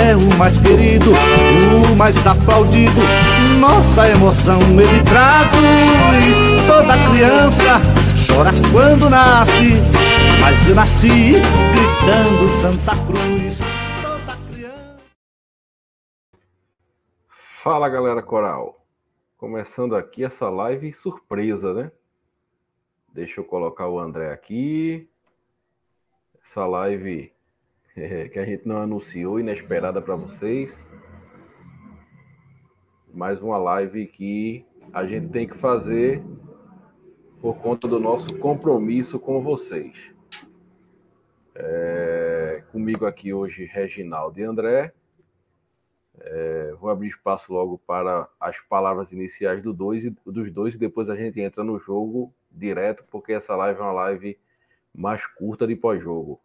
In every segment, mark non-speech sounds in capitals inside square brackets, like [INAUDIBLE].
é o mais querido, o mais aplaudido. Nossa emoção ele traduz. Toda criança chora quando nasce, mas eu nasci gritando Santa Cruz. Toda criança. Fala galera coral, começando aqui essa live surpresa, né? Deixa eu colocar o André aqui. Essa live é, que a gente não anunciou, inesperada para vocês. Mais uma live que a gente tem que fazer por conta do nosso compromisso com vocês. É, comigo aqui hoje, Reginaldo e André. É, vou abrir espaço logo para as palavras iniciais do dois, dos dois e depois a gente entra no jogo direto, porque essa live é uma live mais curta de pós-jogo.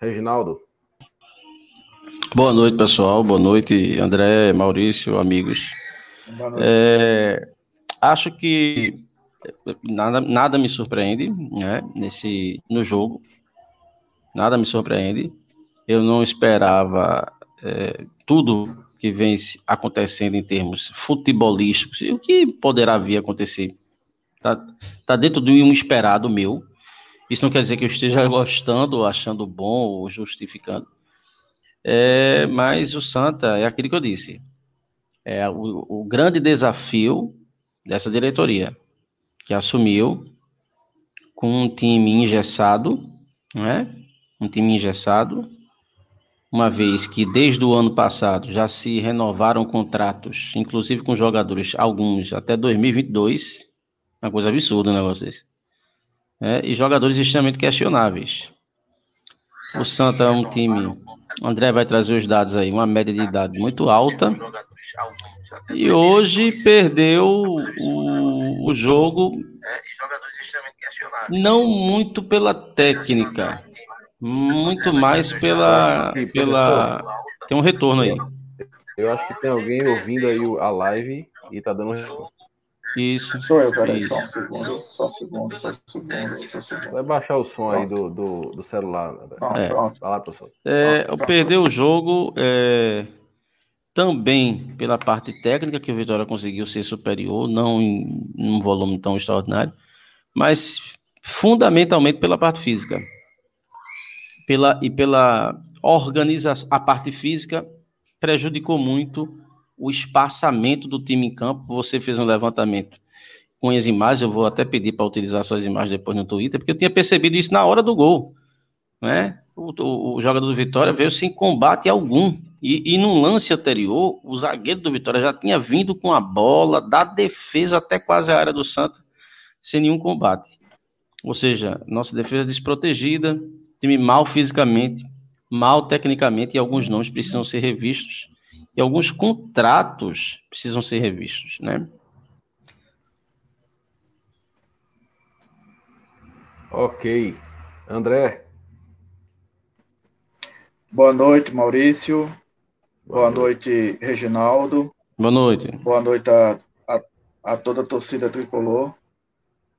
Reginaldo. Boa noite, pessoal. Boa noite, André, Maurício, amigos. É, acho que nada, nada me surpreende né, nesse, no jogo. Nada me surpreende. Eu não esperava é, tudo que vem acontecendo em termos futebolísticos e o que poderá vir a acontecer. Está tá dentro de um esperado meu. Isso não quer dizer que eu esteja [LAUGHS] gostando, achando bom ou justificando. É, mas o Santa é aquilo que eu disse. É o, o grande desafio dessa diretoria, que assumiu com um time engessado, né? Um time engessado, uma vez que desde o ano passado já se renovaram contratos, inclusive com jogadores, alguns até 2022, uma coisa absurda, né, vocês? É, e jogadores extremamente questionáveis. O Santa é um time. O André vai trazer os dados aí, uma média de idade muito alta. E hoje perdeu o, o jogo não muito pela técnica, muito mais pela, pela. Tem um retorno aí. Eu acho que tem alguém ouvindo aí a live e tá dando retorno. Isso. Sou eu, peraí, só um segundo, só um segundo, só um segundo, só um segundo. Vai baixar o som aí do, do, do celular. é. Vai lá, professor. É, eu perdi o jogo é, também pela parte técnica, que o Vitória conseguiu ser superior, não em, em um volume tão extraordinário, mas fundamentalmente pela parte física. Pela, e pela organização, a parte física prejudicou muito o espaçamento do time em campo. Você fez um levantamento com as imagens, eu vou até pedir para utilizar suas imagens depois no Twitter, porque eu tinha percebido isso na hora do gol. Né? O, o, o jogador do Vitória veio sem combate algum. E, e num lance anterior, o zagueiro do Vitória já tinha vindo com a bola da defesa até quase a área do Santa, sem nenhum combate. Ou seja, nossa defesa desprotegida, time mal fisicamente, mal tecnicamente, e alguns nomes precisam ser revistos e alguns contratos precisam ser revistos, né? Ok. André. Boa noite, Maurício. Boa, Boa noite. noite, Reginaldo. Boa noite. Boa noite a, a, a toda a torcida tricolor.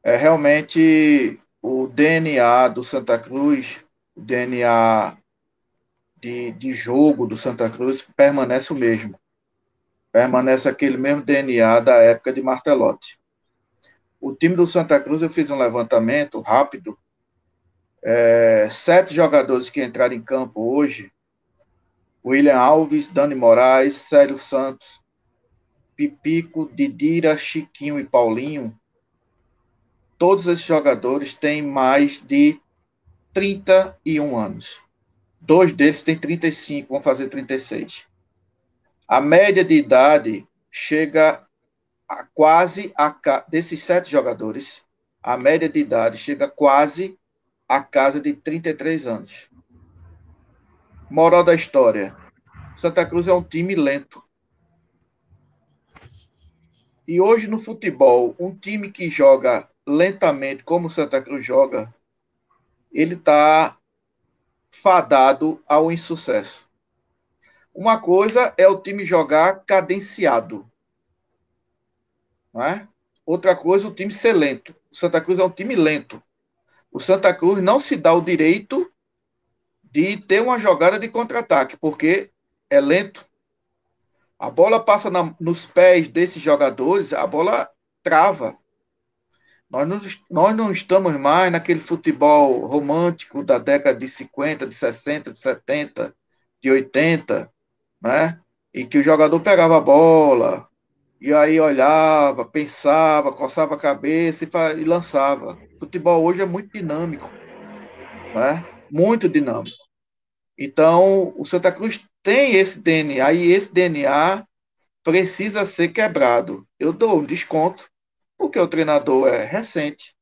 É realmente o DNA do Santa Cruz, o DNA de, de jogo do Santa Cruz permanece o mesmo. Permanece aquele mesmo DNA da época de Martelotti. O time do Santa Cruz, eu fiz um levantamento rápido. É, sete jogadores que entraram em campo hoje: William Alves, Dani Moraes, Célio Santos, Pipico, Didira, Chiquinho e Paulinho. Todos esses jogadores têm mais de 31 anos. Dois deles têm 35, vão fazer 36. A média de idade chega a quase a desses sete jogadores, a média de idade chega quase a casa de 33 anos. Moral da história: Santa Cruz é um time lento. E hoje no futebol, um time que joga lentamente, como Santa Cruz joga, ele está fadado ao insucesso. Uma coisa é o time jogar cadenciado. Não é? Outra coisa, o time ser lento. O Santa Cruz é um time lento. O Santa Cruz não se dá o direito de ter uma jogada de contra-ataque, porque é lento. A bola passa na, nos pés desses jogadores, a bola trava. Nós não, nós não estamos mais naquele futebol romântico da década de 50, de 60, de 70, de 80, né? E que o jogador pegava a bola, e aí olhava, pensava, coçava a cabeça e, e lançava. O futebol hoje é muito dinâmico, né? Muito dinâmico. Então, o Santa Cruz tem esse DNA e esse DNA precisa ser quebrado. Eu dou um desconto, porque o treinador é recente.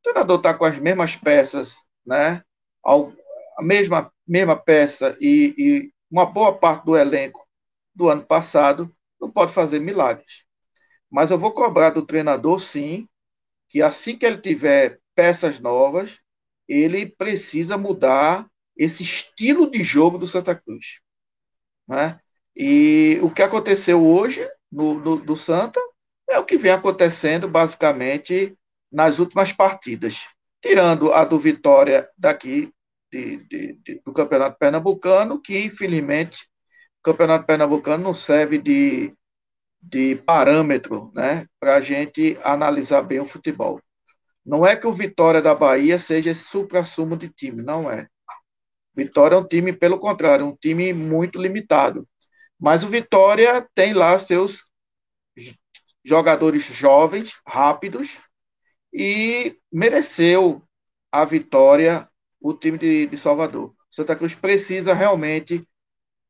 O treinador está com as mesmas peças, né? A mesma, mesma peça e, e uma boa parte do elenco do ano passado não pode fazer milagres. Mas eu vou cobrar do treinador, sim, que assim que ele tiver peças novas, ele precisa mudar esse estilo de jogo do Santa Cruz. Né? E o que aconteceu hoje no, do Santa é o que vem acontecendo basicamente nas últimas partidas. Tirando a do Vitória daqui de, de, de, do Campeonato Pernambucano, que infelizmente o Campeonato Pernambucano não serve de, de parâmetro né, para a gente analisar bem o futebol. Não é que o Vitória da Bahia seja esse supra-sumo de time, não é. Vitória é um time, pelo contrário, um time muito limitado. Mas o Vitória tem lá seus jogadores jovens, rápidos, e mereceu a vitória o time de, de Salvador. Santa Cruz precisa realmente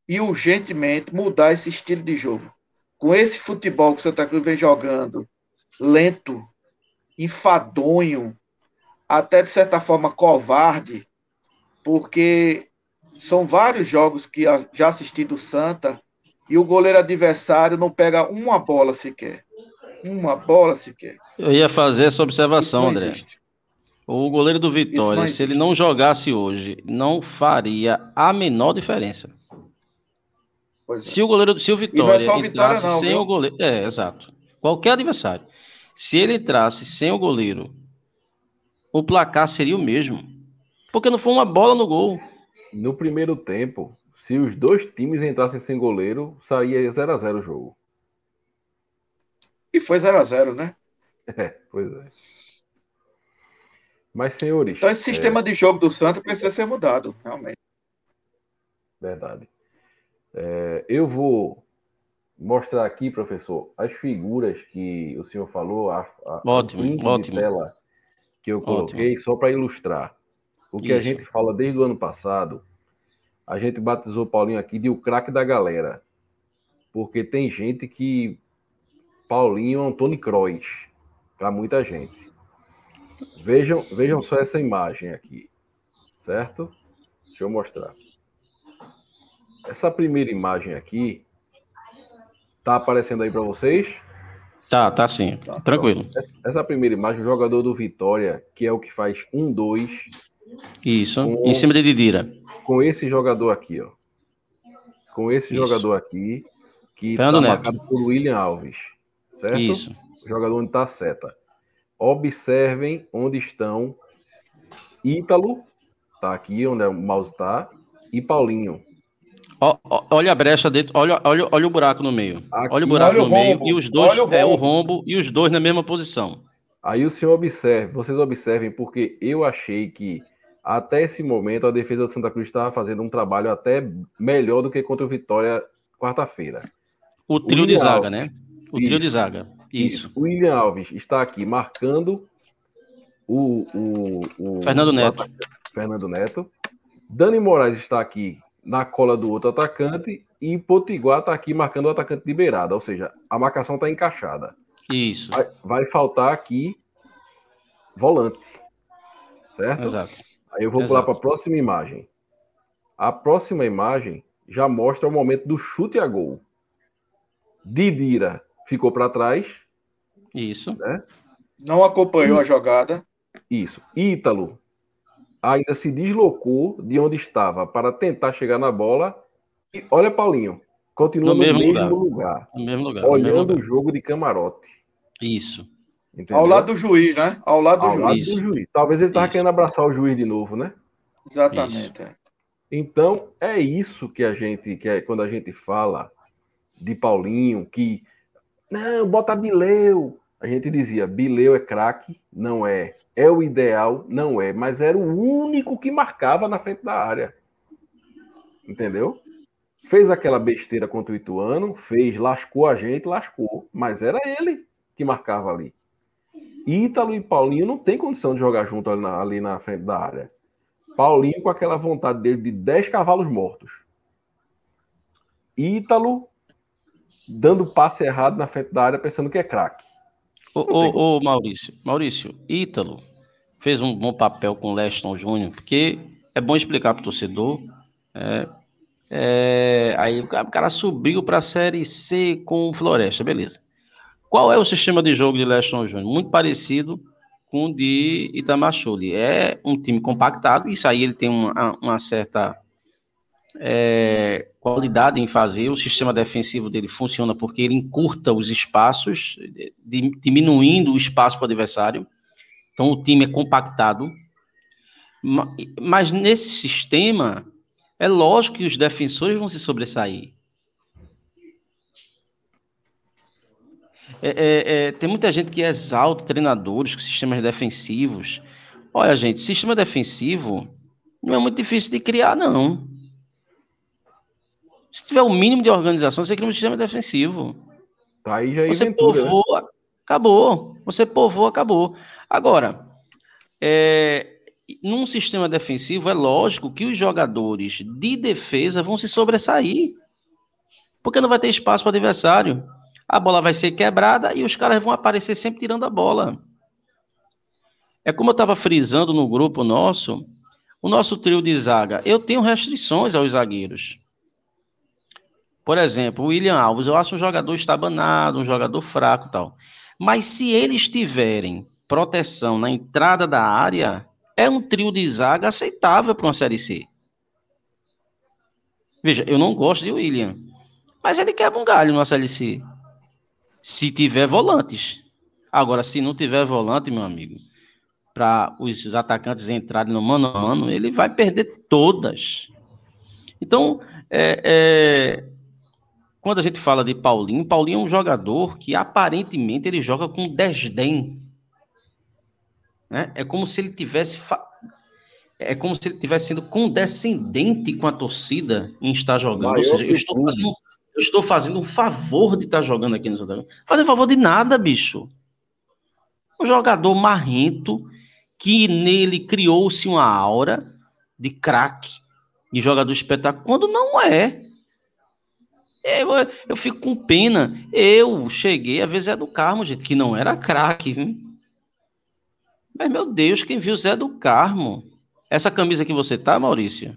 e urgentemente mudar esse estilo de jogo. Com esse futebol que Santa Cruz vem jogando, lento, enfadonho, até de certa forma covarde, porque são vários jogos que já assisti do Santa e o goleiro adversário não pega uma bola sequer. Uma bola sequer. Eu ia fazer essa observação, André. O goleiro do Vitória, se ele não jogasse hoje, não faria a menor diferença. É. Se o goleiro, se o Vitória, é o entrasse não, sem viu? o goleiro, é, exato. Qualquer adversário. Se ele entrasse sem o goleiro, o placar seria o mesmo. Porque não foi uma bola no gol. No primeiro tempo, se os dois times entrassem sem goleiro, saía 0 a 0 o jogo. E foi 0 a 0 né? É, pois é. Mas, senhores. Então, esse sistema é... de jogo do Santos precisa ser mudado, realmente. Verdade. É, eu vou mostrar aqui, professor, as figuras que o senhor falou, a, a ótimo, ótimo. tela que eu coloquei, ótimo. só para ilustrar. O que Isso. a gente fala desde o ano passado, a gente batizou o Paulinho aqui de o craque da galera. Porque tem gente que Paulinho Tony Kroos para muita gente. Vejam, vejam só essa imagem aqui, certo? Deixa eu mostrar. Essa primeira imagem aqui tá aparecendo aí para vocês? Tá, tá sim. Tranquilo. Essa, essa, primeira imagem, o jogador do Vitória, que é o que faz um dois isso, com, em cima de Didira. Com esse jogador aqui, ó. Com esse Isso. jogador aqui, que está marcado por William Alves. Certo? Isso. O jogador onde está a seta. Observem onde estão Ítalo, tá aqui onde o mouse está, e Paulinho. olha a brecha dentro, olha, olha, olha o buraco no meio. Aqui, olha o buraco no o meio e os dois o é o rombo e os dois na mesma posição. Aí o senhor observe, vocês observem porque eu achei que até esse momento, a defesa do Santa Cruz estava fazendo um trabalho até melhor do que contra o Vitória quarta-feira. O trio o de zaga, né? O isso, trio de zaga. Isso. isso. O William Alves está aqui marcando o, o, o Fernando Neto. O Fernando Neto. Dani Moraes está aqui na cola do outro atacante e Potiguar está aqui marcando o atacante de beirada, ou seja, a marcação está encaixada. Isso. Vai, vai, faltar aqui volante, certo? Exato. Aí eu vou Exato. pular para a próxima imagem. A próxima imagem, já mostra o momento do chute a gol. Didira ficou para trás. Isso. Né? Não acompanhou a jogada. Isso. Ítalo ainda se deslocou de onde estava para tentar chegar na bola. E olha, Paulinho, continua no, no mesmo, mesmo lugar. lugar. No mesmo lugar. Olhando o jogo de camarote. Isso. Entendeu? Ao lado do juiz, né? Ao lado do, Ao juiz. Lado do juiz. Talvez ele estava querendo abraçar o juiz de novo, né? Exatamente. É. Então, é isso que a gente quer quando a gente fala de Paulinho, que não, bota Bileu. A gente dizia, Bileu é craque, não é. É o ideal, não é. Mas era o único que marcava na frente da área. Entendeu? Fez aquela besteira contra o Ituano, fez, lascou a gente, lascou. Mas era ele que marcava ali. Ítalo e Paulinho não tem condição de jogar junto ali na, ali na frente da área. Paulinho com aquela vontade dele de 10 cavalos mortos. Ítalo dando passe errado na frente da área pensando que é craque. Ô, ô, ô, Maurício, Maurício, Ítalo fez um bom papel com o Leston Júnior, porque é bom explicar para o torcedor. É, é, aí o cara subiu para a Série C com o Floresta, beleza. Qual é o sistema de jogo de Leston Júnior? Muito parecido com o de Itamachule. É um time compactado, isso aí ele tem uma, uma certa é, qualidade em fazer. O sistema defensivo dele funciona porque ele encurta os espaços, diminuindo o espaço para o adversário. Então o time é compactado. Mas nesse sistema, é lógico que os defensores vão se sobressair. É, é, é, tem muita gente que exalta treinadores com sistemas defensivos. Olha, gente, sistema defensivo não é muito difícil de criar, não. Se tiver o mínimo de organização, você cria um sistema defensivo. Tá aí já você povoa, né? acabou. Você povoa, acabou. Agora, é, num sistema defensivo, é lógico que os jogadores de defesa vão se sobressair. Porque não vai ter espaço para o adversário a bola vai ser quebrada e os caras vão aparecer sempre tirando a bola. É como eu estava frisando no grupo nosso, o nosso trio de zaga, eu tenho restrições aos zagueiros. Por exemplo, o William Alves, eu acho um jogador estabanado, um jogador fraco tal. Mas se eles tiverem proteção na entrada da área, é um trio de zaga aceitável para uma Série C. Veja, eu não gosto de William, mas ele quebra um galho numa Série C se tiver volantes. Agora, se não tiver volante, meu amigo, para os atacantes entrarem no mano a mano, ele vai perder todas. Então, é, é, quando a gente fala de Paulinho, Paulinho é um jogador que aparentemente ele joga com desdém. Né? É como se ele tivesse é como se ele tivesse sendo condescendente com a torcida em estar jogando. Ou seja, eu estou fazendo eu estou fazendo um favor de estar jogando aqui no Santa Cruz. Fazer favor de nada, bicho. Um jogador marrento que nele criou-se uma aura de craque, de jogador espetáculo, quando não é. Eu, eu fico com pena. Eu cheguei a ver Zé do Carmo, gente, que não era craque. Mas, meu Deus, quem viu Zé do Carmo? Essa camisa que você tá, Maurício,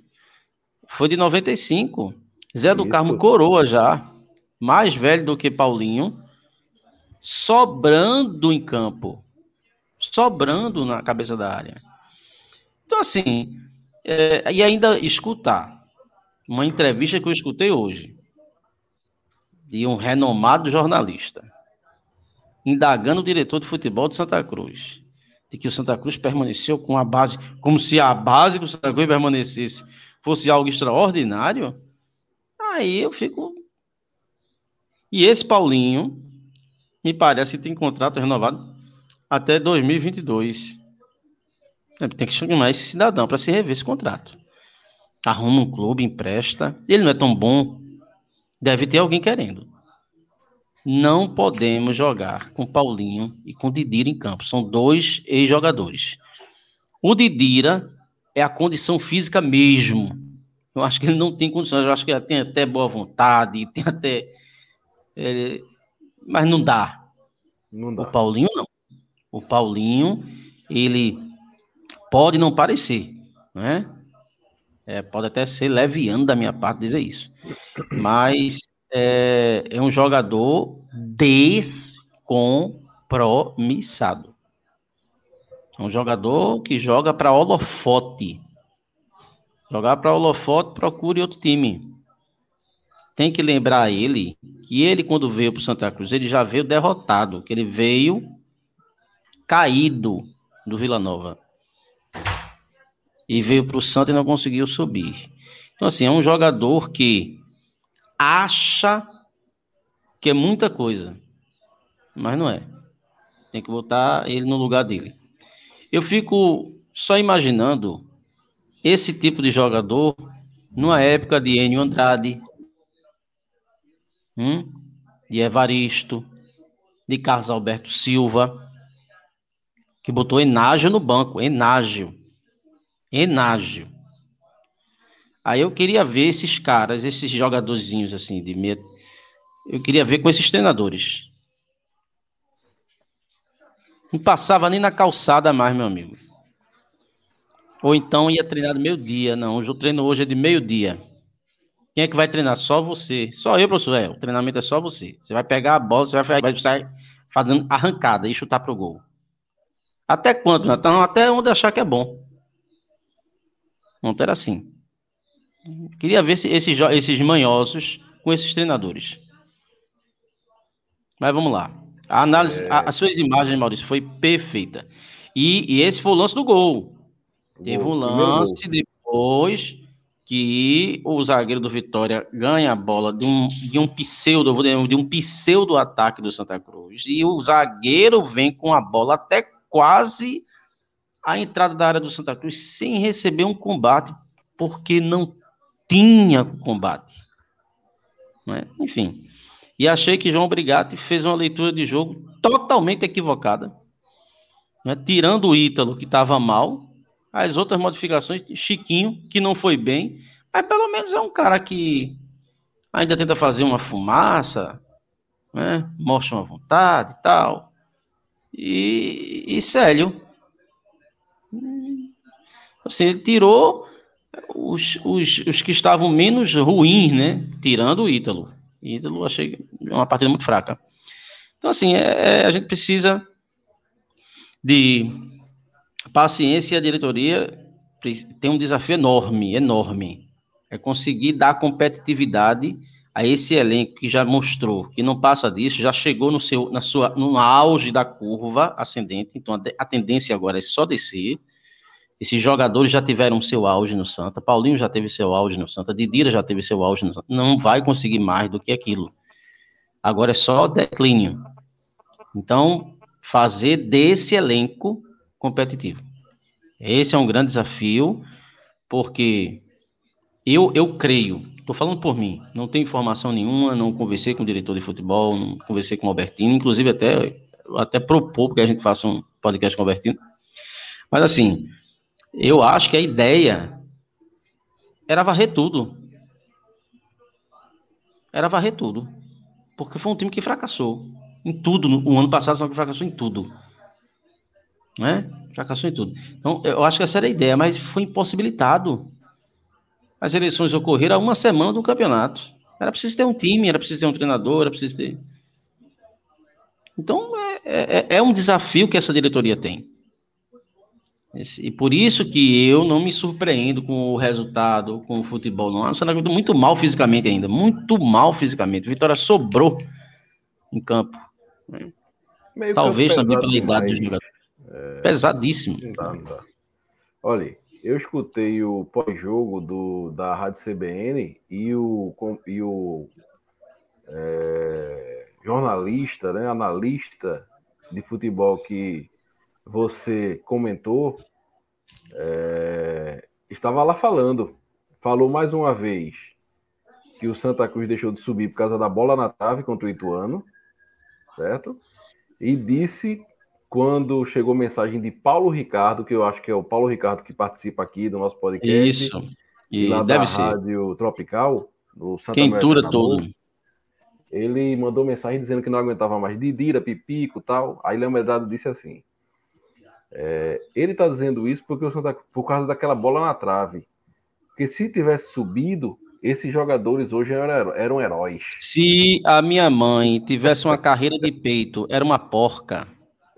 foi de 95. Zé do Isso. Carmo coroa já, mais velho do que Paulinho, sobrando em campo, sobrando na cabeça da área. Então, assim, é, e ainda escutar uma entrevista que eu escutei hoje de um renomado jornalista, indagando o diretor de futebol de Santa Cruz, de que o Santa Cruz permaneceu com a base, como se a base que o Santa Cruz permanecesse fosse algo extraordinário. Aí eu fico. E esse Paulinho, me parece que tem contrato renovado até 2022. É, tem que chamar esse cidadão para se rever esse contrato. Arruma um clube, empresta. Ele não é tão bom. Deve ter alguém querendo. Não podemos jogar com Paulinho e com Didira em campo. São dois ex-jogadores. O Didira é a condição física mesmo. Eu acho que ele não tem condições, eu acho que ele tem até boa vontade, tem até. É, mas não dá. não dá. O Paulinho não. O Paulinho, ele pode não parecer, né? É, pode até ser leviano da minha parte dizer isso. Mas é, é um jogador descompromissado. É um jogador que joga para holofote. Jogar para holofote, procure outro time. Tem que lembrar ele que ele, quando veio para o Santa Cruz, ele já veio derrotado, que ele veio caído do Vila Nova e veio para o Santos e não conseguiu subir. Então, assim, é um jogador que acha que é muita coisa, mas não é. Tem que botar ele no lugar dele. Eu fico só imaginando esse tipo de jogador numa época de Enio Andrade, hum, de Evaristo, de Carlos Alberto Silva, que botou Enágio no banco, Enágio. Enágio. Aí eu queria ver esses caras, esses jogadorzinhos assim de meia. Eu queria ver com esses treinadores. Não passava nem na calçada mais, meu amigo. Ou então ia treinar do meio-dia. Não, hoje o treino hoje é de meio-dia. Quem é que vai treinar? Só você. Só eu, professor. É, o treinamento é só você. Você vai pegar a bola, você vai, vai sair fazendo arrancada e chutar pro gol. Até quando, Natan? Até onde achar que é bom. Ontem era assim. Queria ver esses, esses manhosos com esses treinadores. Mas vamos lá. A análise, é... as suas imagens, Maurício, foi perfeita. E, e esse foi o lance do gol. Teve um lance depois que o zagueiro do Vitória ganha a bola de um, de um pseudo, de um pseudo ataque do Santa Cruz. E o zagueiro vem com a bola até quase a entrada da área do Santa Cruz sem receber um combate, porque não tinha combate. É? Enfim. E achei que João Brigatti fez uma leitura de jogo totalmente equivocada. Né? Tirando o Ítalo, que estava mal, as outras modificações, Chiquinho, que não foi bem, mas pelo menos é um cara que ainda tenta fazer uma fumaça, né? mostra uma vontade e tal. E, e Assim, ele tirou os, os, os que estavam menos ruins, né? Tirando o Ítalo. Ítalo achei uma partida muito fraca. Então, assim, é, é, a gente precisa de paciência e a diretoria tem um desafio enorme, enorme. É conseguir dar competitividade a esse elenco que já mostrou que não passa disso, já chegou no seu, na sua, no auge da curva ascendente, então a tendência agora é só descer. Esses jogadores já tiveram seu auge no Santa, Paulinho já teve seu auge no Santa, Didira já teve seu auge no Santa. Não vai conseguir mais do que aquilo. Agora é só declínio. Então, fazer desse elenco competitivo. Esse é um grande desafio, porque eu, eu creio, estou falando por mim, não tenho informação nenhuma, não conversei com o diretor de futebol, não conversei com o Albertino, inclusive até, até propor que a gente faça um podcast com o Albertino. Mas assim, eu acho que a ideia era varrer tudo. Era varrer tudo. Porque foi um time que fracassou em tudo. O ano passado só fracassou em tudo. Né? Fracassou em tudo. Então, eu acho que essa era a ideia, mas foi impossibilitado. As eleições ocorreram há uma semana do campeonato. Era preciso ter um time, era preciso ter um treinador, era preciso ter. Então, é, é, é um desafio que essa diretoria tem. E por isso que eu não me surpreendo com o resultado, com o futebol. Não, o Santa muito mal fisicamente ainda, muito mal fisicamente. Vitória sobrou em campo. Né? Talvez também pela idade dos jogadores. É... Pesadíssimo. Não dá. Olha, eu escutei o pós-jogo da Rádio CBN e o, e o é, jornalista, né, analista de futebol que você comentou, é, estava lá falando. Falou mais uma vez que o Santa Cruz deixou de subir por causa da bola na trave contra o Ituano, certo? E disse quando chegou mensagem de Paulo Ricardo, que eu acho que é o Paulo Ricardo que participa aqui do nosso podcast. Isso. E lá deve da ser. Rádio Tropical, do Santa Quentura todo. Ele mandou mensagem dizendo que não aguentava mais Didira, Pipico tal. Aí Léo Medrado disse assim: é, ele está dizendo isso porque o Santa, por causa daquela bola na trave. Porque se tivesse subido, esses jogadores hoje eram, eram heróis. Se a minha mãe tivesse uma carreira de peito, era uma porca. [LAUGHS]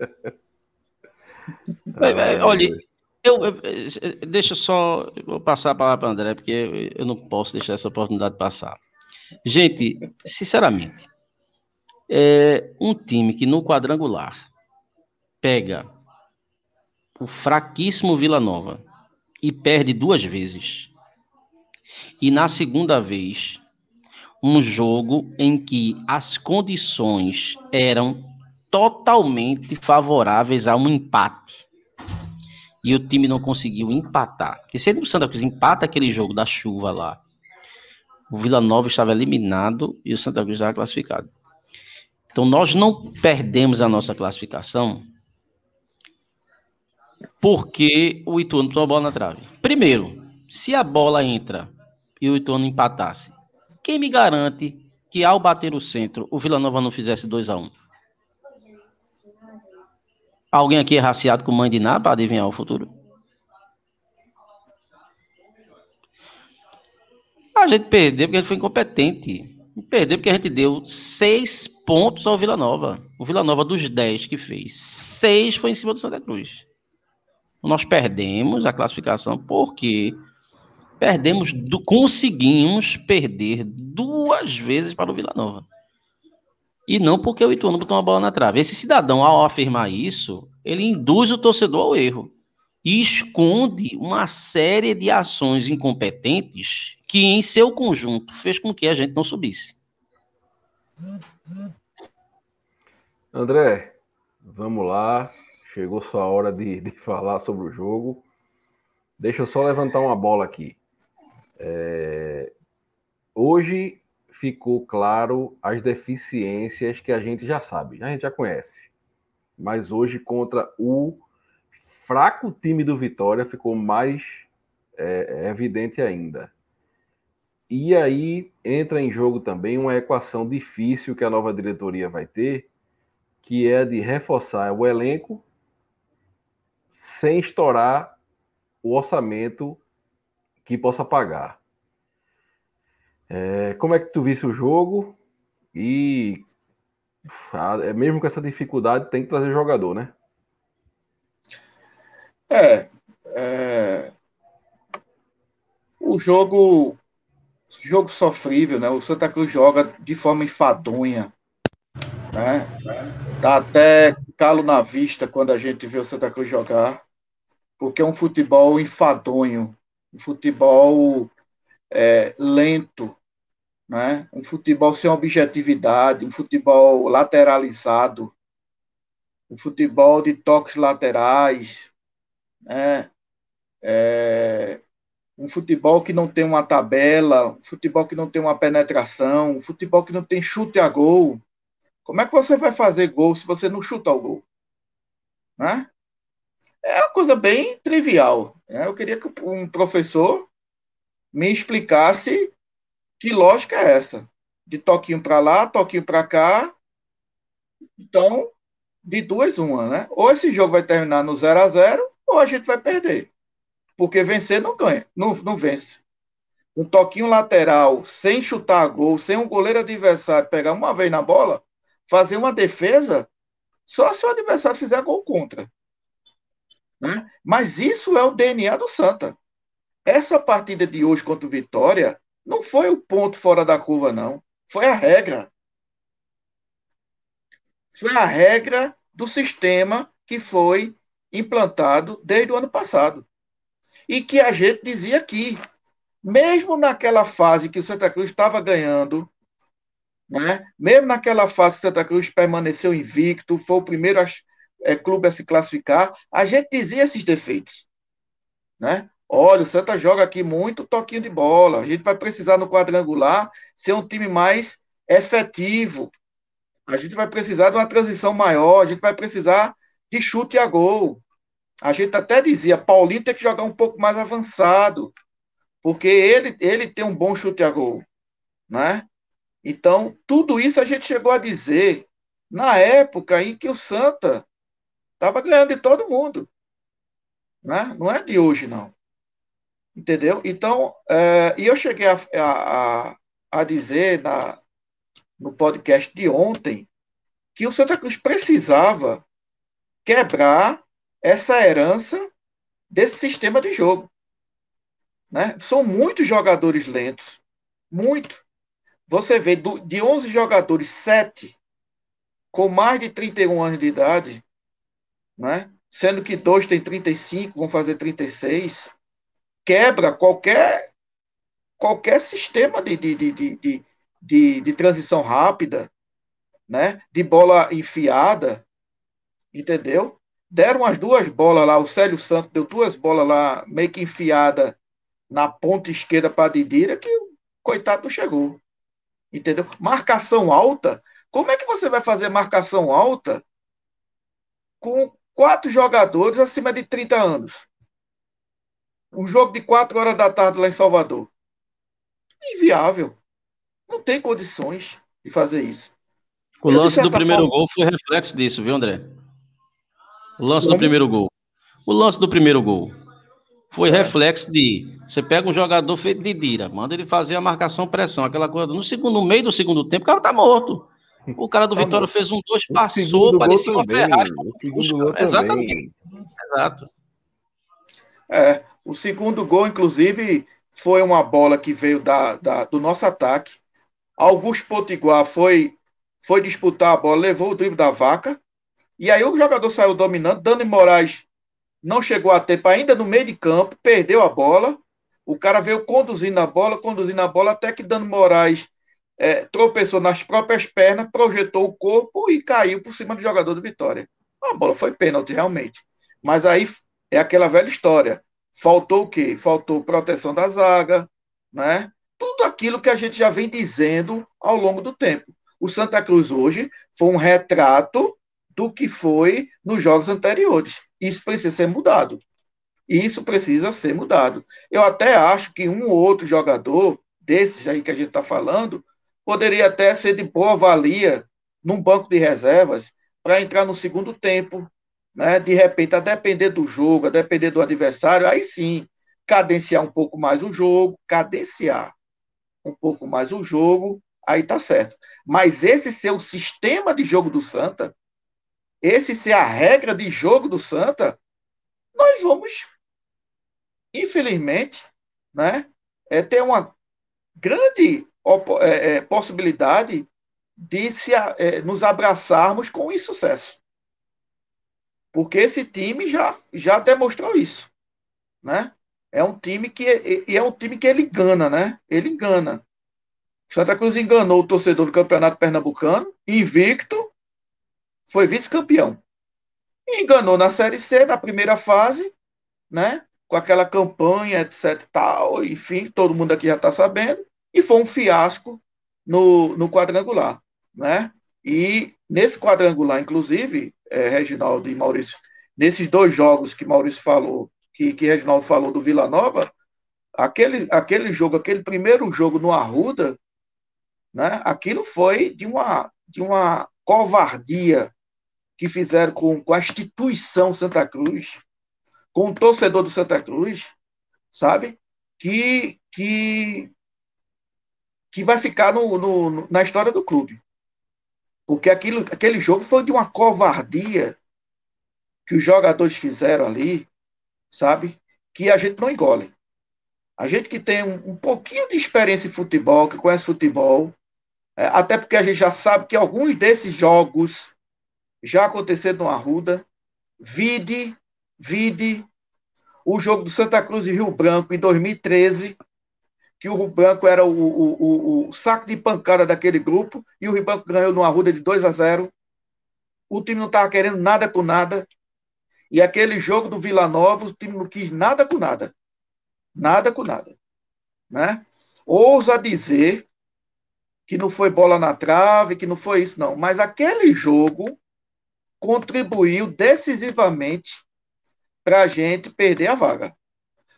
ah, Olha, eu, eu, deixa só eu passar a palavra para André, porque eu não posso deixar essa oportunidade passar. Gente, sinceramente, é um time que no quadrangular pega o fraquíssimo Vila Nova e perde duas vezes. E na segunda vez, um jogo em que as condições eram totalmente favoráveis a um empate e o time não conseguiu empatar. Porque se o Santa Cruz empata aquele jogo da chuva lá, o Vila Nova estava eliminado e o Santa Cruz estava classificado. Então nós não perdemos a nossa classificação porque o Ituano botou a bola na trave. Primeiro, se a bola entra e o Ituano empatasse, quem me garante que ao bater o centro o Vila Nova não fizesse 2 a 1 um? Alguém aqui é raciado com mãe de para adivinhar o futuro? A gente perdeu porque a gente foi incompetente. Perdeu porque a gente deu seis pontos ao Vila Nova. O Vila Nova, dos dez que fez, seis foi em cima do Santa Cruz. Nós perdemos a classificação porque perdemos, do, conseguimos perder duas vezes para o Vila Nova. E não porque o Ituano botou uma bola na trave. Esse cidadão, ao afirmar isso, ele induz o torcedor ao erro e esconde uma série de ações incompetentes que, em seu conjunto, fez com que a gente não subisse. André, vamos lá. Chegou sua hora de, de [LAUGHS] falar sobre o jogo. Deixa eu só levantar uma bola aqui. É... Hoje ficou claro as deficiências que a gente já sabe, a gente já conhece. Mas hoje, contra o fraco time do Vitória, ficou mais é, evidente ainda. E aí entra em jogo também uma equação difícil que a nova diretoria vai ter, que é de reforçar o elenco sem estourar o orçamento que possa pagar. É, como é que tu visse o jogo? E é, mesmo com essa dificuldade, tem que trazer jogador, né? É, é, o jogo jogo sofrível, né? O Santa Cruz joga de forma enfadonha, né? Dá até calo na vista quando a gente vê o Santa Cruz jogar, porque é um futebol enfadonho, um futebol é, lento, né? um futebol sem objetividade, um futebol lateralizado, um futebol de toques laterais, né? É, um futebol que não tem uma tabela, um futebol que não tem uma penetração, um futebol que não tem chute a gol. Como é que você vai fazer gol se você não chuta o gol? Né? É uma coisa bem trivial. Né? Eu queria que um professor me explicasse que lógica é essa? De toquinho para lá, toquinho para cá. Então, de duas, uma, né? Ou esse jogo vai terminar no 0 a 0 ou a gente vai perder. Porque vencer não ganha, não, não vence. Um toquinho lateral, sem chutar gol, sem um goleiro adversário pegar uma vez na bola, fazer uma defesa, só se o adversário fizer gol contra. Né? Mas isso é o DNA do Santa. Essa partida de hoje contra o Vitória não foi o ponto fora da curva, não. Foi a regra. Foi a regra do sistema que foi implantado desde o ano passado. E que a gente dizia aqui, mesmo naquela fase que o Santa Cruz estava ganhando, né? mesmo naquela fase Santa Cruz permaneceu invicto, foi o primeiro é, clube a se classificar, a gente dizia esses defeitos. Né? Olha, o Santa joga aqui muito toquinho de bola. A gente vai precisar no quadrangular ser um time mais efetivo. A gente vai precisar de uma transição maior. A gente vai precisar de chute a gol. A gente até dizia, Paulinho tem que jogar um pouco mais avançado, porque ele, ele tem um bom chute a gol, né? Então, tudo isso a gente chegou a dizer na época em que o Santa estava ganhando de todo mundo, né? Não é de hoje, não. Entendeu? Então, é, e eu cheguei a, a, a dizer na, no podcast de ontem que o Santa Cruz precisava quebrar essa herança desse sistema de jogo. Né? São muitos jogadores lentos. Muito. Você vê do, de 11 jogadores, 7 com mais de 31 anos de idade, né? sendo que dois têm 35, vão fazer 36, quebra qualquer, qualquer sistema de, de, de, de, de, de transição rápida, né? de bola enfiada, entendeu? Deram as duas bolas lá, o Célio Santos deu duas bolas lá, meio que enfiada na ponta esquerda para Didira, que o coitado não chegou. Entendeu? Marcação alta. Como é que você vai fazer marcação alta com quatro jogadores acima de 30 anos? Um jogo de quatro horas da tarde lá em Salvador. Inviável. Não tem condições de fazer isso. O lance do primeiro forma... gol foi reflexo disso, viu, André? O lance Como? do primeiro gol. O lance do primeiro gol foi é. reflexo de. Você pega um jogador feito de Dira, manda ele fazer a marcação pressão, aquela coisa. No, segundo, no meio do segundo tempo, o cara tá morto. O cara do tá Vitória morto. fez um dois, passou, parecia uma Ferrari. Exatamente. Exato. É, o segundo gol, inclusive, foi uma bola que veio da, da do nosso ataque. Augusto Potiguar foi, foi disputar a bola, levou o drible da vaca, e aí o jogador saiu dominando, Dani Moraes não chegou a tempo ainda no meio de campo, perdeu a bola, o cara veio conduzindo a bola, conduzindo a bola, até que Dani Moraes é, tropeçou nas próprias pernas, projetou o corpo e caiu por cima do jogador do Vitória. A bola foi pênalti, realmente. Mas aí é aquela velha história. Faltou o quê? Faltou proteção da zaga, né? Tudo aquilo que a gente já vem dizendo ao longo do tempo. O Santa Cruz hoje foi um retrato do que foi nos jogos anteriores. Isso precisa ser mudado. Isso precisa ser mudado. Eu até acho que um ou outro jogador desses aí que a gente está falando poderia até ser de boa valia num banco de reservas para entrar no segundo tempo, né? De repente, a depender do jogo, a depender do adversário, aí sim, cadenciar um pouco mais o jogo, cadenciar um pouco mais o jogo, aí tá certo. Mas esse ser o sistema de jogo do Santa, esse ser a regra de jogo do Santa, nós vamos, infelizmente, né, é, ter uma grande é, é, possibilidade de se, é, nos abraçarmos com insucesso. Porque esse time já, já demonstrou isso. Né? É um time que e é um time que ele engana, né? Ele engana. Santa Cruz enganou o torcedor do Campeonato Pernambucano, invicto, foi vice-campeão. Enganou na Série C, na primeira fase, né? Com aquela campanha, etc. Tal, enfim, todo mundo aqui já está sabendo. E foi um fiasco no, no quadrangular, né? E nesse quadrangular, inclusive, é, Reginaldo e Maurício, nesses dois jogos que Maurício falou, que, que Reginaldo falou do Vila Nova, aquele, aquele jogo, aquele primeiro jogo no Arruda, né? Aquilo foi de uma, de uma covardia que fizeram com, com a instituição Santa Cruz, com o torcedor do Santa Cruz, sabe? Que, que, que vai ficar no, no, na história do clube. Porque aquilo, aquele jogo foi de uma covardia que os jogadores fizeram ali, sabe? Que a gente não engole. A gente que tem um, um pouquinho de experiência em futebol, que conhece futebol, é, até porque a gente já sabe que alguns desses jogos já aconteceu no Arruda. Vide, vide o jogo do Santa Cruz e Rio Branco em 2013, que o Rio Branco era o, o, o, o saco de pancada daquele grupo, e o Rio Branco ganhou no Arruda de 2 a 0. O time não estava querendo nada com nada. E aquele jogo do Vila Nova, o time não quis nada com nada. Nada com nada. Né? Ousa dizer que não foi bola na trave, que não foi isso, não. Mas aquele jogo contribuiu decisivamente para a gente perder a vaga.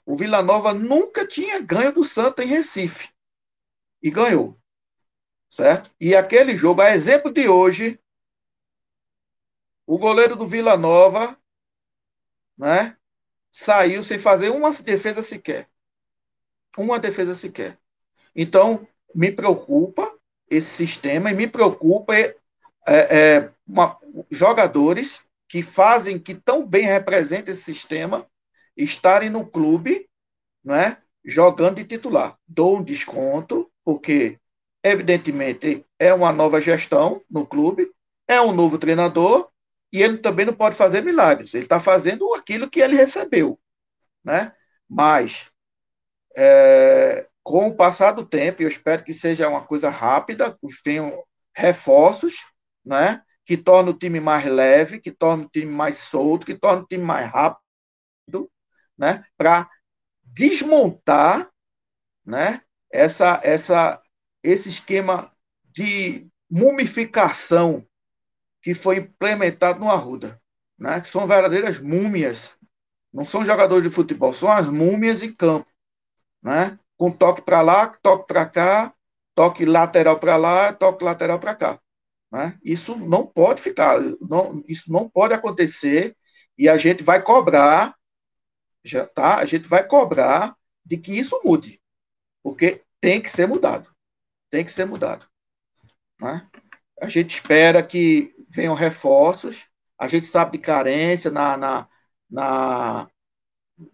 O Vila Nova nunca tinha ganho do Santa em Recife. E ganhou. Certo? E aquele jogo, a exemplo de hoje, o goleiro do Vila Nova né, saiu sem fazer uma defesa sequer. Uma defesa sequer. Então, me preocupa esse sistema e me preocupa é, é, uma, jogadores que fazem, que tão bem representam esse sistema, estarem no clube, né, jogando de titular. Dou um desconto, porque, evidentemente, é uma nova gestão no clube, é um novo treinador, e ele também não pode fazer milagres. Ele está fazendo aquilo que ele recebeu. Né? Mas, é, com o passar do tempo, eu espero que seja uma coisa rápida, venham reforços, né? Que torne o time mais leve, que torne o time mais solto, que torne o time mais rápido, né? para desmontar né? essa, essa, esse esquema de mumificação que foi implementado no Arruda, né? que são verdadeiras múmias, não são jogadores de futebol, são as múmias em campo, né? com toque para lá, toque para cá, toque lateral para lá, toque lateral para cá. Né? Isso não pode ficar, não, isso não pode acontecer e a gente vai cobrar, já tá? A gente vai cobrar de que isso mude, porque tem que ser mudado, tem que ser mudado. Né? A gente espera que venham reforços, a gente sabe de carência na, na, na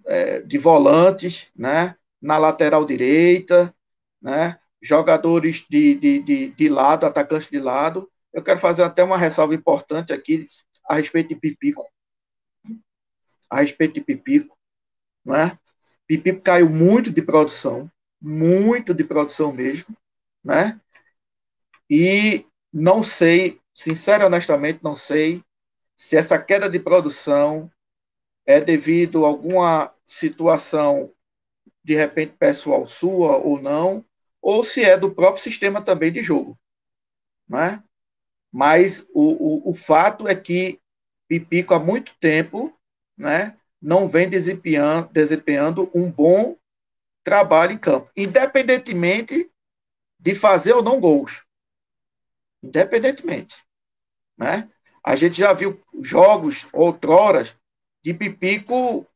é, de volantes, né? na lateral direita, né? jogadores de, de, de, de lado, atacantes de lado. Eu quero fazer até uma ressalva importante aqui a respeito de Pipico. A respeito de Pipico. Né? Pipico caiu muito de produção, muito de produção mesmo. Né? E não sei, sincero e honestamente, não sei se essa queda de produção é devido a alguma situação de repente pessoal sua ou não, ou se é do próprio sistema também de jogo. Né? Mas o, o, o fato é que Pipico há muito tempo né, não vem desempenhando, desempenhando um bom trabalho em campo, independentemente de fazer ou não gols. Independentemente. Né? A gente já viu jogos outroras de Pipico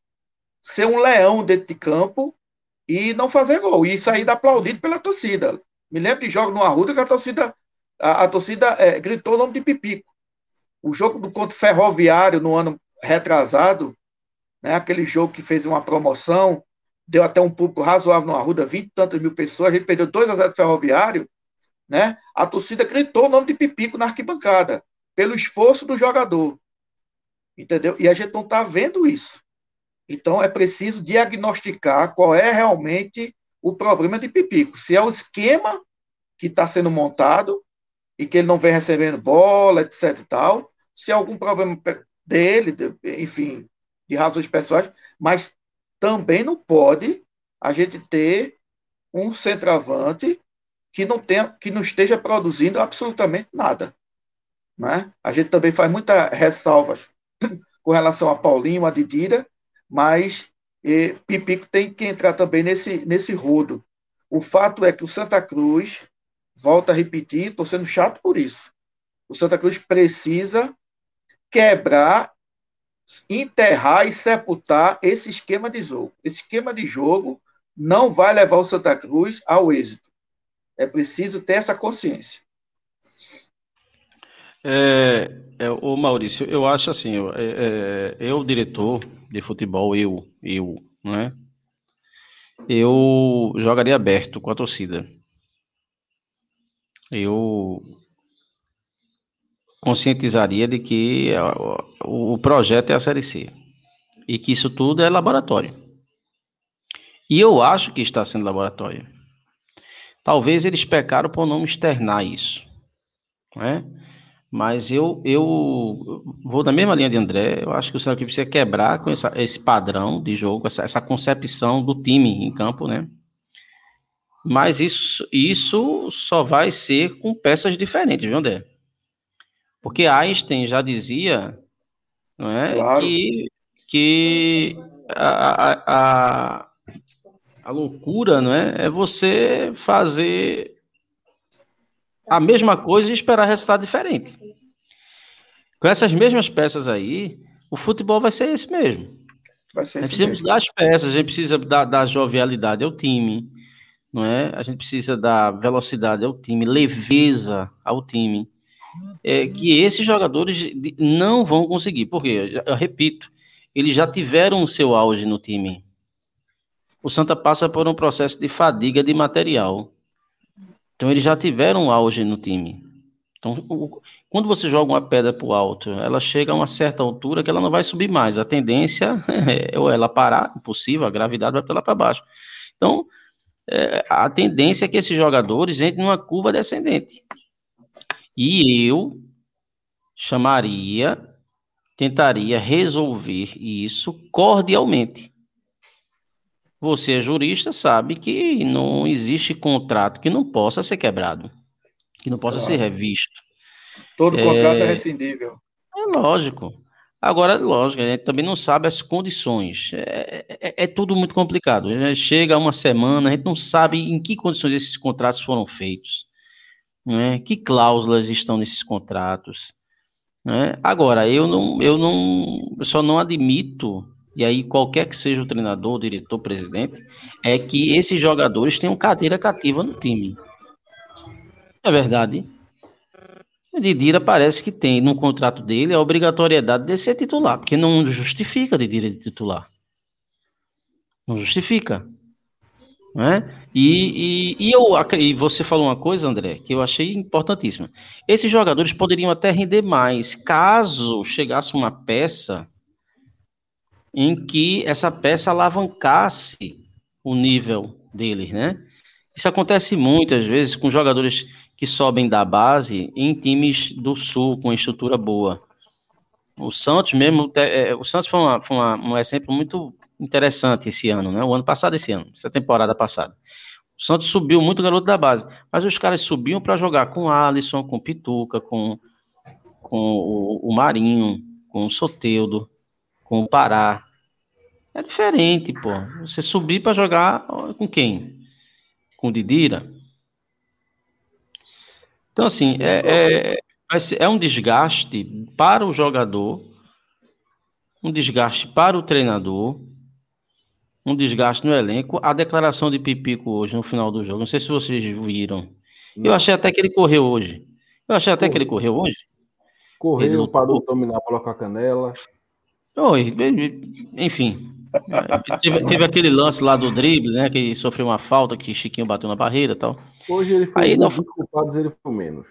ser um leão dentro de campo e não fazer gol, e sair aplaudido pela torcida. Me lembro de jogos no Arruda que a torcida, a, a torcida é, gritou o nome de Pipico. O jogo do contra Ferroviário no ano retrasado, né, aquele jogo que fez uma promoção, deu até um público razoável no Arruda, 20 e tantas mil pessoas, a gente perdeu 2 a 0 do Ferroviário, né? A torcida gritou o nome de Pipico na arquibancada, pelo esforço do jogador. Entendeu? E a gente não está vendo isso. Então, é preciso diagnosticar qual é realmente o problema de Pipico. Se é o esquema que está sendo montado e que ele não vem recebendo bola, etc e tal, se algum problema dele, enfim, de razões pessoais, mas também não pode a gente ter um centroavante que não tenha, que não esteja produzindo absolutamente nada. Né? A gente também faz muitas ressalvas [CLEARS THROAT] com relação a Paulinho, a Didira, mas e, Pipico tem que entrar também nesse, nesse rodo. O fato é que o Santa Cruz, volta a repetir, estou sendo chato por isso. O Santa Cruz precisa quebrar, enterrar e sepultar esse esquema de jogo. Esse esquema de jogo não vai levar o Santa Cruz ao êxito. É preciso ter essa consciência. É, é, o Maurício, eu acho assim, eu, é, é, eu, diretor de futebol, eu, eu, né? Eu jogaria aberto com a torcida. Eu conscientizaria de que o, o projeto é a Série C e que isso tudo é laboratório. E eu acho que está sendo laboratório. Talvez eles pecaram por não externar isso, né? Mas eu, eu vou na mesma linha de André. Eu acho que o Santa precisa quebrar com essa, esse padrão de jogo, essa, essa concepção do time em campo, né? Mas isso, isso só vai ser com peças diferentes, viu, André? Porque Einstein já dizia não é, claro. que, que a, a, a, loucura não é, é você fazer a mesma coisa e esperar resultado diferente. Com essas mesmas peças aí, o futebol vai ser esse mesmo. Vai ser a gente precisa mesmo. das peças, a gente precisa da, da jovialidade ao time, não é? A gente precisa da velocidade ao time, leveza ao time. É, que esses jogadores não vão conseguir, porque, eu repito, eles já tiveram o seu auge no time. O Santa passa por um processo de fadiga de material. Então, eles já tiveram auge no time. Então, quando você joga uma pedra para o alto, ela chega a uma certa altura que ela não vai subir mais. A tendência [LAUGHS] é ou ela parar, impossível, a gravidade vai para lá para baixo. Então, é, a tendência é que esses jogadores entrem numa curva descendente. E eu chamaria, tentaria resolver isso cordialmente. Você é jurista, sabe que não existe contrato que não possa ser quebrado, que não possa claro. ser revisto. Todo contrato é, é rescindível. É lógico. Agora, lógico, a gente também não sabe as condições. É, é, é, tudo muito complicado. Chega uma semana, a gente não sabe em que condições esses contratos foram feitos, né? que cláusulas estão nesses contratos. Né? Agora, eu não, eu não, eu só não admito, e aí qualquer que seja o treinador, o diretor, o presidente, é que esses jogadores tenham cadeira cativa no time. É verdade. Didira parece que tem no contrato dele a obrigatoriedade de ser titular, porque não justifica Didira de titular. Não justifica. Né? E, e, e, eu, e você falou uma coisa, André, que eu achei importantíssima. Esses jogadores poderiam até render mais caso chegasse uma peça em que essa peça alavancasse o nível deles, né? Isso acontece muitas vezes com jogadores que sobem da base em times do Sul com estrutura boa. O Santos mesmo, é, o Santos foi, uma, foi uma, um exemplo muito interessante esse ano, né? O ano passado, esse ano, essa temporada passada. O Santos subiu muito garoto da base, mas os caras subiam para jogar com o Alisson, com o Pituca, com, com o, o Marinho, com o Soteudo, com o Pará. É diferente, pô. Você subir para jogar com quem? Com o Didira? Então, assim, é, é, é um desgaste para o jogador, um desgaste para o treinador, um desgaste no elenco. A declaração de Pipico hoje, no final do jogo, não sei se vocês viram. Não. Eu achei até que ele correu hoje. Eu achei até correu. que ele correu hoje. Correu, ele parou de dominar a bola com a canela. Oi, enfim, teve, teve, aquele lance lá do drible, né? Que sofreu uma falta, que Chiquinho bateu na barreira e tal. Hoje ele foi Aí, não, culpados, ele foi menos.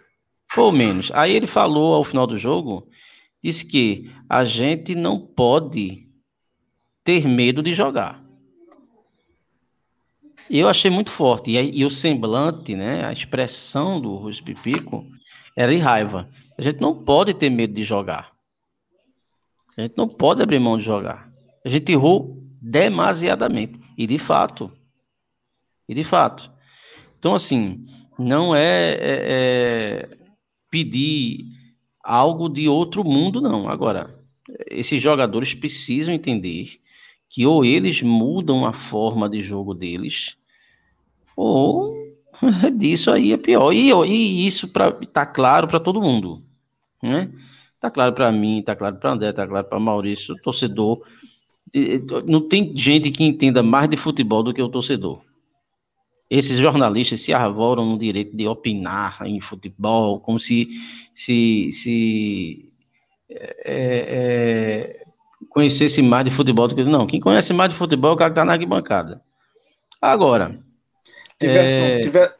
Foi menos. Aí ele falou ao final do jogo, disse que a gente não pode ter medo de jogar. E eu achei muito forte. E, e, o semblante, né, a expressão do Russo Pipico era de raiva. A gente não pode ter medo de jogar. A gente não pode abrir mão de jogar. A gente errou demasiadamente. E de fato. E de fato. Então, assim, não é, é, é pedir algo de outro mundo, não. Agora, esses jogadores precisam entender que ou eles mudam a forma de jogo deles, ou [LAUGHS] disso aí é pior. E, e isso está claro para todo mundo. Né? Tá claro para mim, tá claro para André, tá claro para Maurício, torcedor não tem gente que entenda mais de futebol do que o torcedor. Esses jornalistas se arvoram no direito de opinar em futebol, como se, se, se é, é, conhecesse mais de futebol do que. Não, quem conhece mais de futebol é o cara que está na arquibancada. Agora. Tivesse, é... Tiver,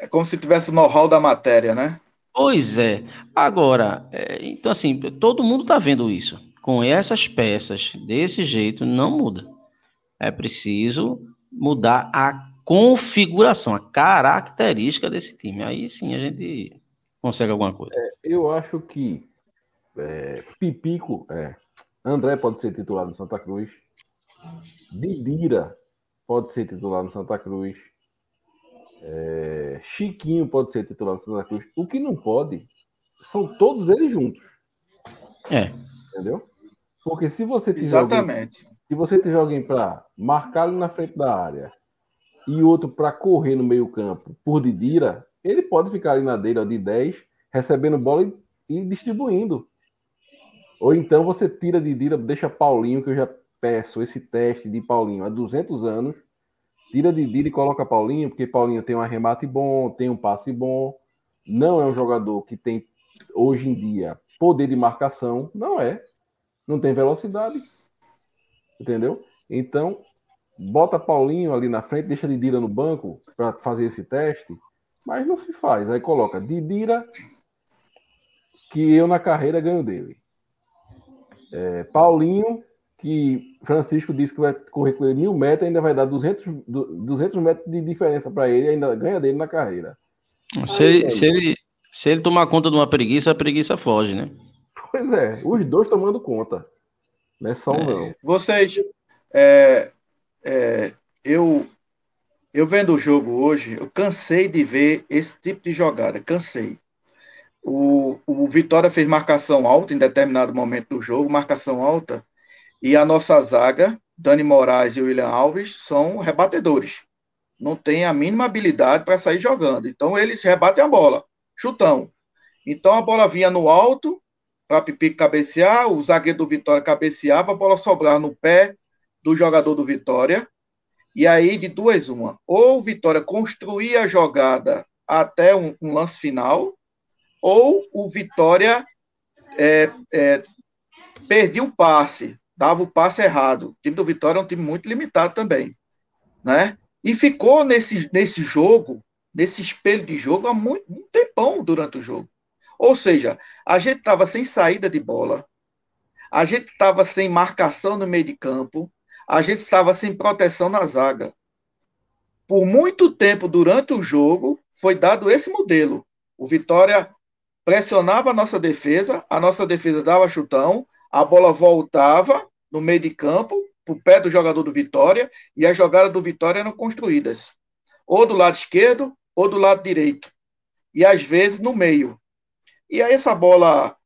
é como se tivesse know-how da matéria, né? Pois é. Agora, é, então assim, todo mundo está vendo isso com essas peças desse jeito não muda. É preciso mudar a configuração, a característica desse time. Aí sim a gente consegue alguma coisa. É, eu acho que é, Pipico, é, André pode ser titular no Santa Cruz, Didira pode ser titular no Santa Cruz, é, Chiquinho pode ser titular no Santa Cruz. O que não pode são todos eles juntos. É. Entendeu? Porque se você tiver Exatamente. Alguém, se você tiver alguém para marcar na frente da área e outro para correr no meio-campo por Didira, ele pode ficar ali na dele ó, de 10, recebendo bola e, e distribuindo. Ou então você tira de Dira, deixa Paulinho, que eu já peço esse teste de Paulinho há 200 anos. Tira de Dira e coloca Paulinho, porque Paulinho tem um arremate bom, tem um passe bom. Não é um jogador que tem, hoje em dia, poder de marcação. Não é. Não tem velocidade. Entendeu? Então, bota Paulinho ali na frente, deixa Didira no banco para fazer esse teste, mas não se faz. Aí coloca Didira, que eu na carreira ganho dele. É, Paulinho, que Francisco disse que vai correr com ele mil metros, ainda vai dar 200, 200 metros de diferença para ele, ainda ganha dele na carreira. Se, Aí, se, ele, se ele tomar conta de uma preguiça, a preguiça foge, né? Pois é, os dois tomando conta. Não é só um, é. não. Vocês, é, é, eu, eu vendo o jogo hoje, eu cansei de ver esse tipo de jogada, cansei. O, o Vitória fez marcação alta em determinado momento do jogo, marcação alta, e a nossa zaga, Dani Moraes e William Alves, são rebatedores. Não tem a mínima habilidade para sair jogando. Então eles rebatem a bola, chutão. Então a bola vinha no alto, para Pipico cabecear, o zagueiro do Vitória cabeceava, a bola sobrar no pé do jogador do Vitória. E aí, de duas, uma. Ou o Vitória construía a jogada até um, um lance final, ou o Vitória é, é, perdia o passe, dava o passe errado. O time do Vitória é um time muito limitado também. Né? E ficou nesse, nesse jogo, nesse espelho de jogo, há muito um tempão durante o jogo. Ou seja, a gente estava sem saída de bola, a gente estava sem marcação no meio de campo, a gente estava sem proteção na zaga. Por muito tempo durante o jogo, foi dado esse modelo. O Vitória pressionava a nossa defesa, a nossa defesa dava chutão, a bola voltava no meio de campo, para o pé do jogador do Vitória, e as jogadas do Vitória eram construídas, ou do lado esquerdo, ou do lado direito. E às vezes no meio. E aí essa bola,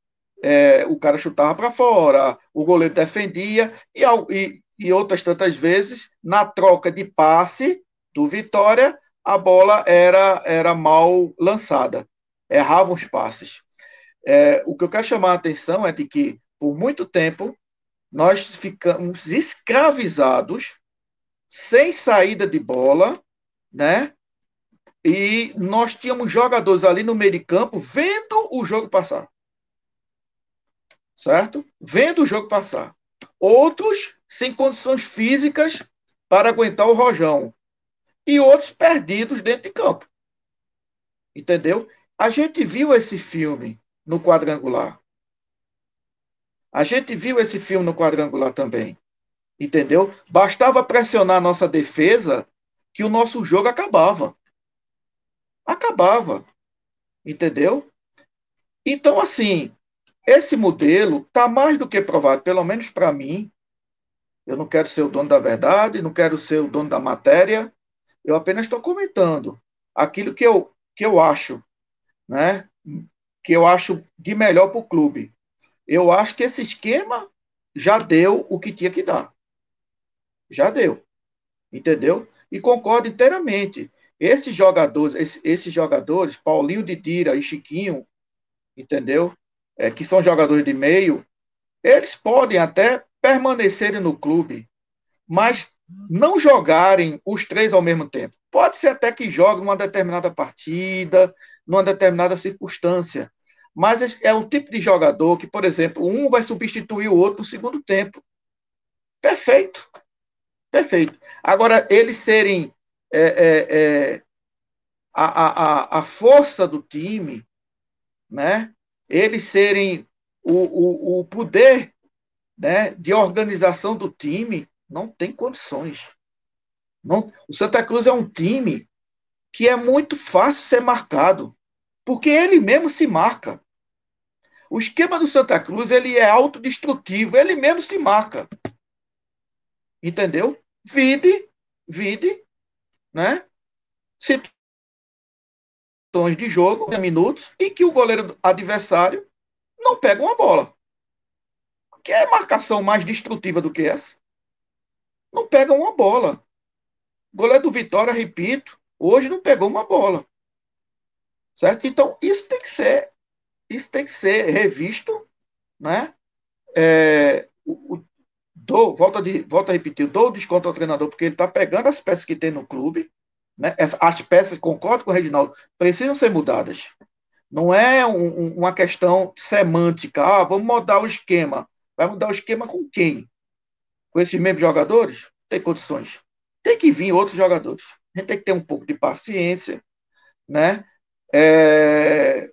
é, o cara chutava para fora, o goleiro defendia, e, e, e outras tantas vezes, na troca de passe do Vitória, a bola era, era mal lançada, erravam os passes. É, o que eu quero chamar a atenção é de que, por muito tempo, nós ficamos escravizados, sem saída de bola, né? E nós tínhamos jogadores ali no meio de campo vendo o jogo passar. Certo? Vendo o jogo passar. Outros sem condições físicas para aguentar o rojão. E outros perdidos dentro de campo. Entendeu? A gente viu esse filme no quadrangular. A gente viu esse filme no quadrangular também. Entendeu? Bastava pressionar a nossa defesa que o nosso jogo acabava. Acabava. Entendeu? Então, assim, esse modelo está mais do que provado, pelo menos para mim, eu não quero ser o dono da verdade, não quero ser o dono da matéria. Eu apenas estou comentando aquilo que eu, que eu acho, né? Que eu acho de melhor para o clube. Eu acho que esse esquema já deu o que tinha que dar. Já deu. Entendeu? E concordo inteiramente. Esses jogadores, esses, esses jogadores, Paulinho Didira e Chiquinho, entendeu? É, que são jogadores de meio, eles podem até permanecerem no clube, mas não jogarem os três ao mesmo tempo. Pode ser até que jogue numa determinada partida, numa determinada circunstância, mas é o tipo de jogador que, por exemplo, um vai substituir o outro no segundo tempo. Perfeito. Perfeito. Agora, eles serem é, é, é, a, a, a força do time, né? eles serem o, o, o poder né, de organização do time, não tem condições. Não, o Santa Cruz é um time que é muito fácil ser marcado, porque ele mesmo se marca. O esquema do Santa Cruz ele é autodestrutivo, ele mesmo se marca. Entendeu? Vide, vide, né? Situações de jogo, minutos, em que o goleiro adversário não pega uma bola. Que é marcação mais destrutiva do que essa? Não pega uma bola. O goleiro do Vitória, repito, hoje não pegou uma bola. Certo? Então, isso tem que ser, isso tem que ser revisto, né? é, o, dou, volta, de, volta a repetir, dou desconto ao treinador, porque ele está pegando as peças que tem no clube, né? as peças, concordo com o Reginaldo, precisam ser mudadas. Não é um, uma questão semântica, ah, vamos mudar o esquema. Vai mudar o esquema com quem? Com esses mesmos jogadores? Tem condições. Tem que vir outros jogadores. A gente tem que ter um pouco de paciência, né? É...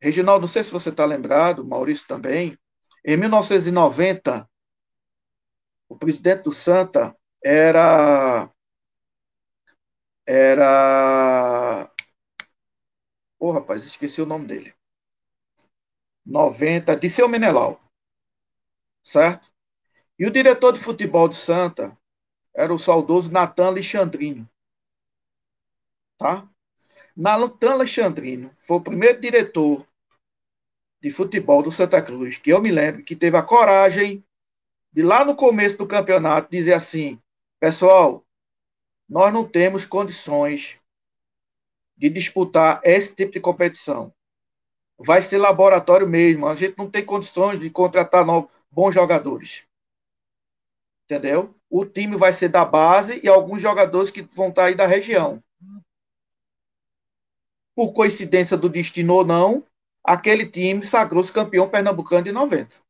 Reginaldo, não sei se você está lembrado, Maurício também. Em 1990, o presidente do Santa era era Ô, oh, rapaz, esqueci o nome dele. 90, de seu Menelau. Certo? E o diretor de futebol do Santa era o saudoso Natan Alexandrino. Tá? Natan Alexandrino foi o primeiro diretor de futebol do Santa Cruz, que eu me lembro, que teve a coragem de lá no começo do campeonato dizer assim: pessoal, nós não temos condições de disputar esse tipo de competição. Vai ser laboratório mesmo. A gente não tem condições de contratar novos, bons jogadores. Entendeu? O time vai ser da base e alguns jogadores que vão estar aí da região. Por coincidência do destino ou não, aquele time sagrou-se campeão pernambucano de 90.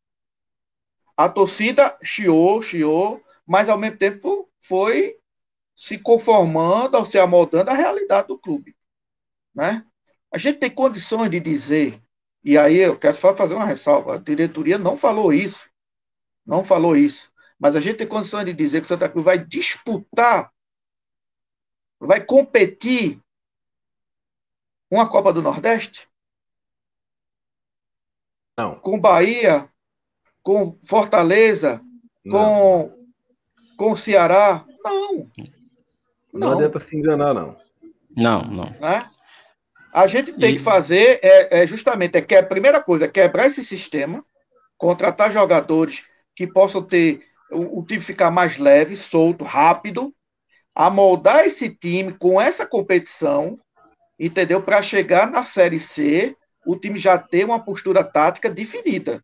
A torcida chiou, chiou, mas ao mesmo tempo foi se conformando, se amoldando à realidade do clube. Né? A gente tem condições de dizer, e aí eu quero só fazer uma ressalva, a diretoria não falou isso, não falou isso, mas a gente tem condições de dizer que o Santa Cruz vai disputar, vai competir uma Copa do Nordeste? Não. Com Bahia, com Fortaleza, não. com com Ceará? Não. não. Não adianta se enganar, não. Não, não. Né? A gente tem e... que fazer é, é justamente é que a primeira coisa é quebrar esse sistema, contratar jogadores que possam ter o, o time ficar mais leve, solto, rápido, amoldar esse time com essa competição, entendeu? Para chegar na Série C, o time já ter uma postura tática definida,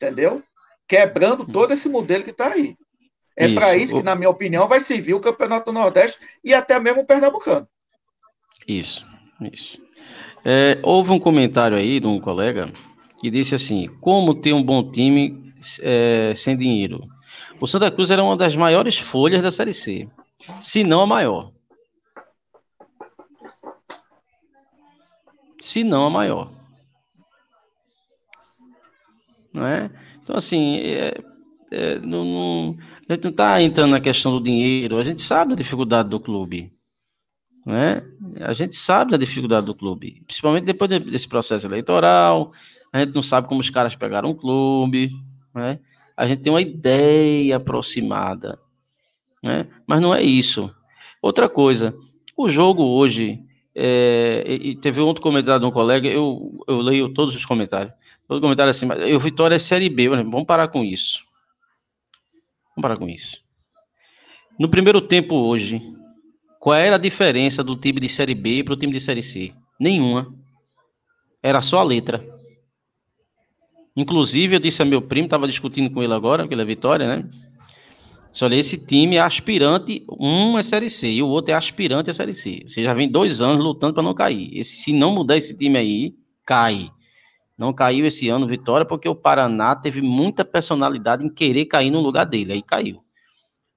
entendeu? Quebrando todo esse modelo que está aí. É para isso que, na minha opinião, vai servir o Campeonato do Nordeste e até mesmo o Pernambucano. Isso. Isso. É, houve um comentário aí de um colega que disse assim: como ter um bom time é, sem dinheiro? O Santa Cruz era uma das maiores folhas da Série C, se não a maior. Se não a maior. Não é? Então, assim, é, é, não, não, a gente não está entrando na questão do dinheiro, a gente sabe a dificuldade do clube. Né? A gente sabe da dificuldade do clube, principalmente depois desse processo eleitoral. A gente não sabe como os caras pegaram o clube, né? A gente tem uma ideia aproximada, né? Mas não é isso. Outra coisa, o jogo hoje, é, e teve outro comentário de um colega, eu, eu leio todos os comentários. Todo comentário assim, mas eu Vitória é Série B, vamos parar com isso. Vamos parar com isso. No primeiro tempo hoje, qual era a diferença do time de Série B para o time de Série C? Nenhuma. Era só a letra. Inclusive, eu disse a meu primo, estava discutindo com ele agora, pela vitória, né? Só olha, esse time é aspirante, um é Série C e o outro é aspirante a Série C. Você já vem dois anos lutando para não cair. Esse, se não mudar esse time aí, cai. Não caiu esse ano, Vitória, porque o Paraná teve muita personalidade em querer cair no lugar dele, aí caiu.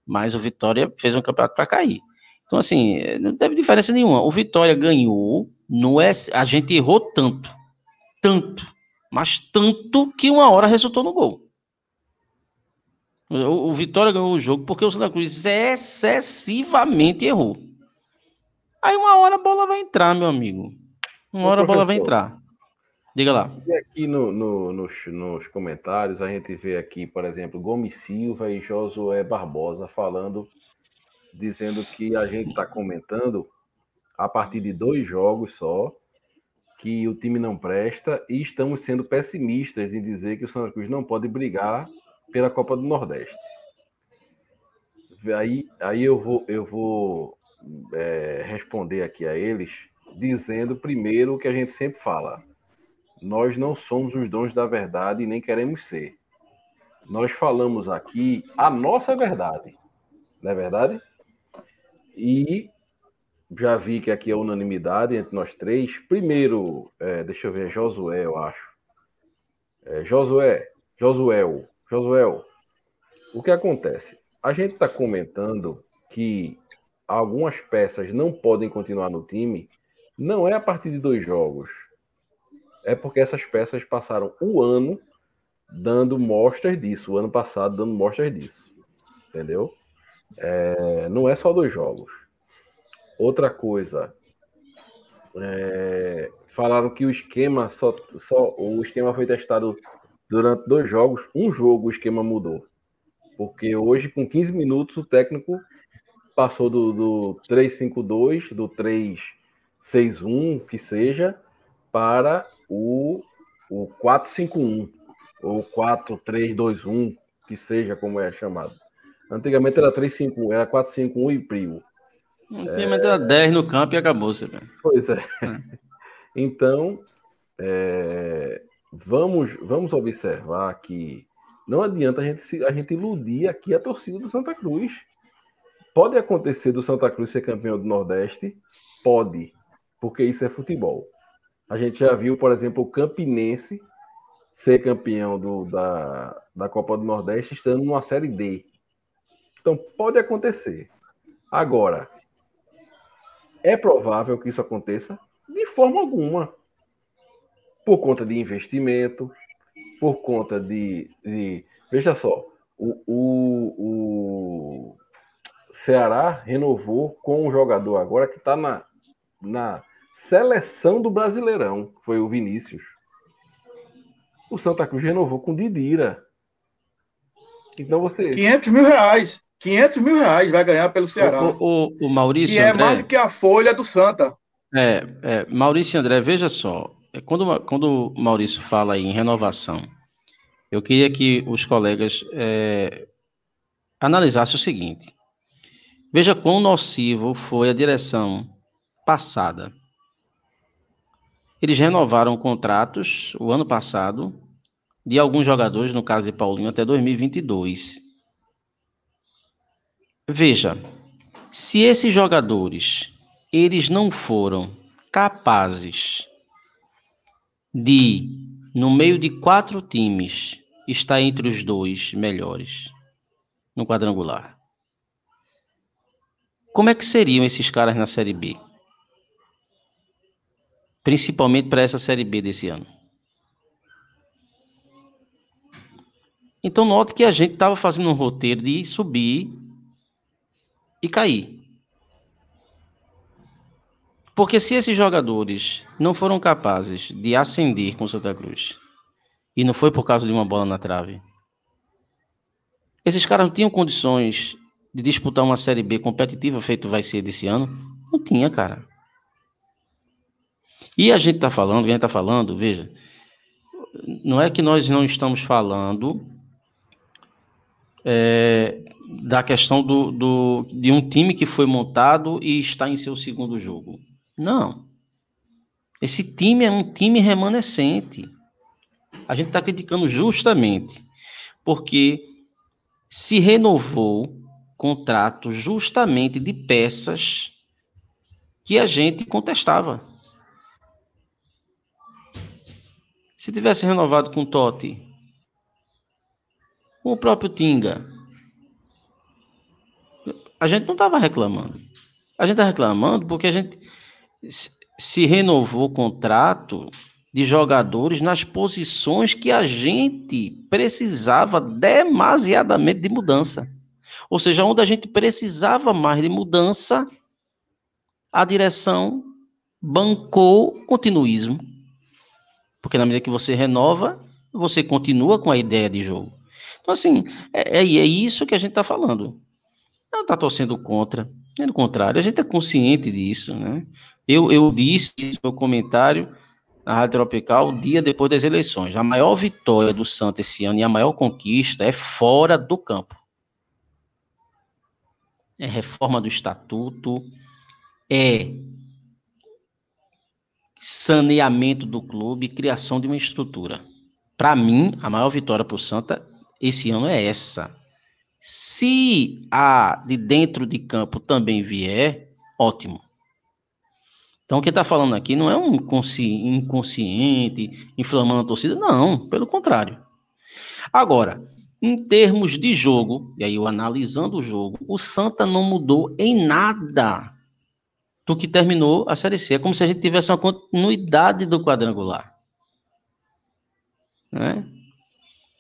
Mas o Vitória fez um campeonato para cair. Então, assim, não teve diferença nenhuma. O Vitória ganhou, no S, a gente errou tanto, tanto, mas tanto que uma hora resultou no gol. O, o Vitória ganhou o jogo porque o Santa Cruz excessivamente errou. Aí uma hora a bola vai entrar, meu amigo. Uma hora a bola vai entrar. Diga lá. E aqui no, no, nos, nos, comentários, a gente vê aqui, por exemplo, Gomes Silva e Josué Barbosa falando dizendo que a gente está comentando a partir de dois jogos só que o time não presta e estamos sendo pessimistas em dizer que o Santa Cruz não pode brigar pela Copa do Nordeste. Aí, aí eu vou, eu vou é, responder aqui a eles dizendo primeiro o que a gente sempre fala. Nós não somos os donos da verdade e nem queremos ser. nós falamos aqui a nossa verdade, não é verdade? E já vi que aqui é unanimidade entre nós três. Primeiro, é, deixa eu ver, Josué, eu acho. É, Josué, Josué, Josué, o que acontece? A gente está comentando que algumas peças não podem continuar no time, não é a partir de dois jogos. É porque essas peças passaram o ano dando mostras disso, o ano passado dando mostras disso. Entendeu? É, não é só dois jogos. Outra coisa, é, falaram que o esquema só, só o esquema foi testado durante dois jogos. Um jogo o esquema mudou. Porque hoje, com 15 minutos, o técnico passou do, do 3-5-2, do 3-6-1, que seja, para o, o 4-5-1, ou 4-3-2-1, que seja como é chamado. Antigamente era 3-5-1, era 4-5-1 e prio. Antigamente é... era 10 no campo e acabou, você Pois é. é. Então, é, vamos, vamos observar que não adianta a gente, a gente iludir aqui a torcida do Santa Cruz. Pode acontecer do Santa Cruz ser campeão do Nordeste? Pode, porque isso é futebol. A gente já viu, por exemplo, o Campinense ser campeão do, da, da Copa do Nordeste estando numa Série D. Então, pode acontecer. Agora, é provável que isso aconteça? De forma alguma. Por conta de investimento, por conta de. de veja só, o, o, o Ceará renovou com um jogador agora que está na, na seleção do Brasileirão, foi o Vinícius. O Santa Cruz renovou com Didira. Então você. 500 mil reais. 500 mil reais vai ganhar pelo Ceará. O, o, o Maurício. Que é André, mais do que a folha do Santa. É, é Maurício André, veja só. Quando, quando o Maurício fala em renovação, eu queria que os colegas é, analisassem o seguinte. Veja quão nocivo foi a direção passada. Eles renovaram contratos o ano passado de alguns jogadores, no caso de Paulinho, até 2022. Veja, se esses jogadores eles não foram capazes de, no meio de quatro times, estar entre os dois melhores no quadrangular, como é que seriam esses caras na Série B? Principalmente para essa Série B desse ano. Então, note que a gente estava fazendo um roteiro de subir e cair. Porque se esses jogadores não foram capazes de ascender com Santa Cruz, e não foi por causa de uma bola na trave, esses caras não tinham condições de disputar uma Série B competitiva, feito vai ser desse ano? Não tinha, cara. E a gente está falando, a gente está falando, veja, não é que nós não estamos falando é, da questão do, do, de um time que foi montado e está em seu segundo jogo. Não. Esse time é um time remanescente. A gente está criticando justamente porque se renovou contrato justamente de peças que a gente contestava. Se tivesse renovado com Totti, com o próprio Tinga, a gente não estava reclamando. A gente está reclamando porque a gente se renovou o contrato de jogadores nas posições que a gente precisava demasiadamente de mudança. Ou seja, onde a gente precisava mais de mudança, a direção bancou continuismo. Porque na medida que você renova, você continua com a ideia de jogo. Então, assim, é, é, é isso que a gente está falando não está torcendo contra. Pelo contrário, a gente é consciente disso, né? Eu, eu disse no meu comentário na Rádio Tropical dia depois das eleições. A maior vitória do Santos esse ano e a maior conquista é fora do campo. É reforma do estatuto, é saneamento do clube, criação de uma estrutura. Para mim, a maior vitória para o Santa esse ano é essa. Se a de dentro de campo também vier, ótimo. Então, o que está falando aqui não é um inconsciente, inflamando a torcida, não, pelo contrário. Agora, em termos de jogo, e aí eu analisando o jogo, o Santa não mudou em nada do que terminou a Série C. É como se a gente tivesse uma continuidade do quadrangular. Né?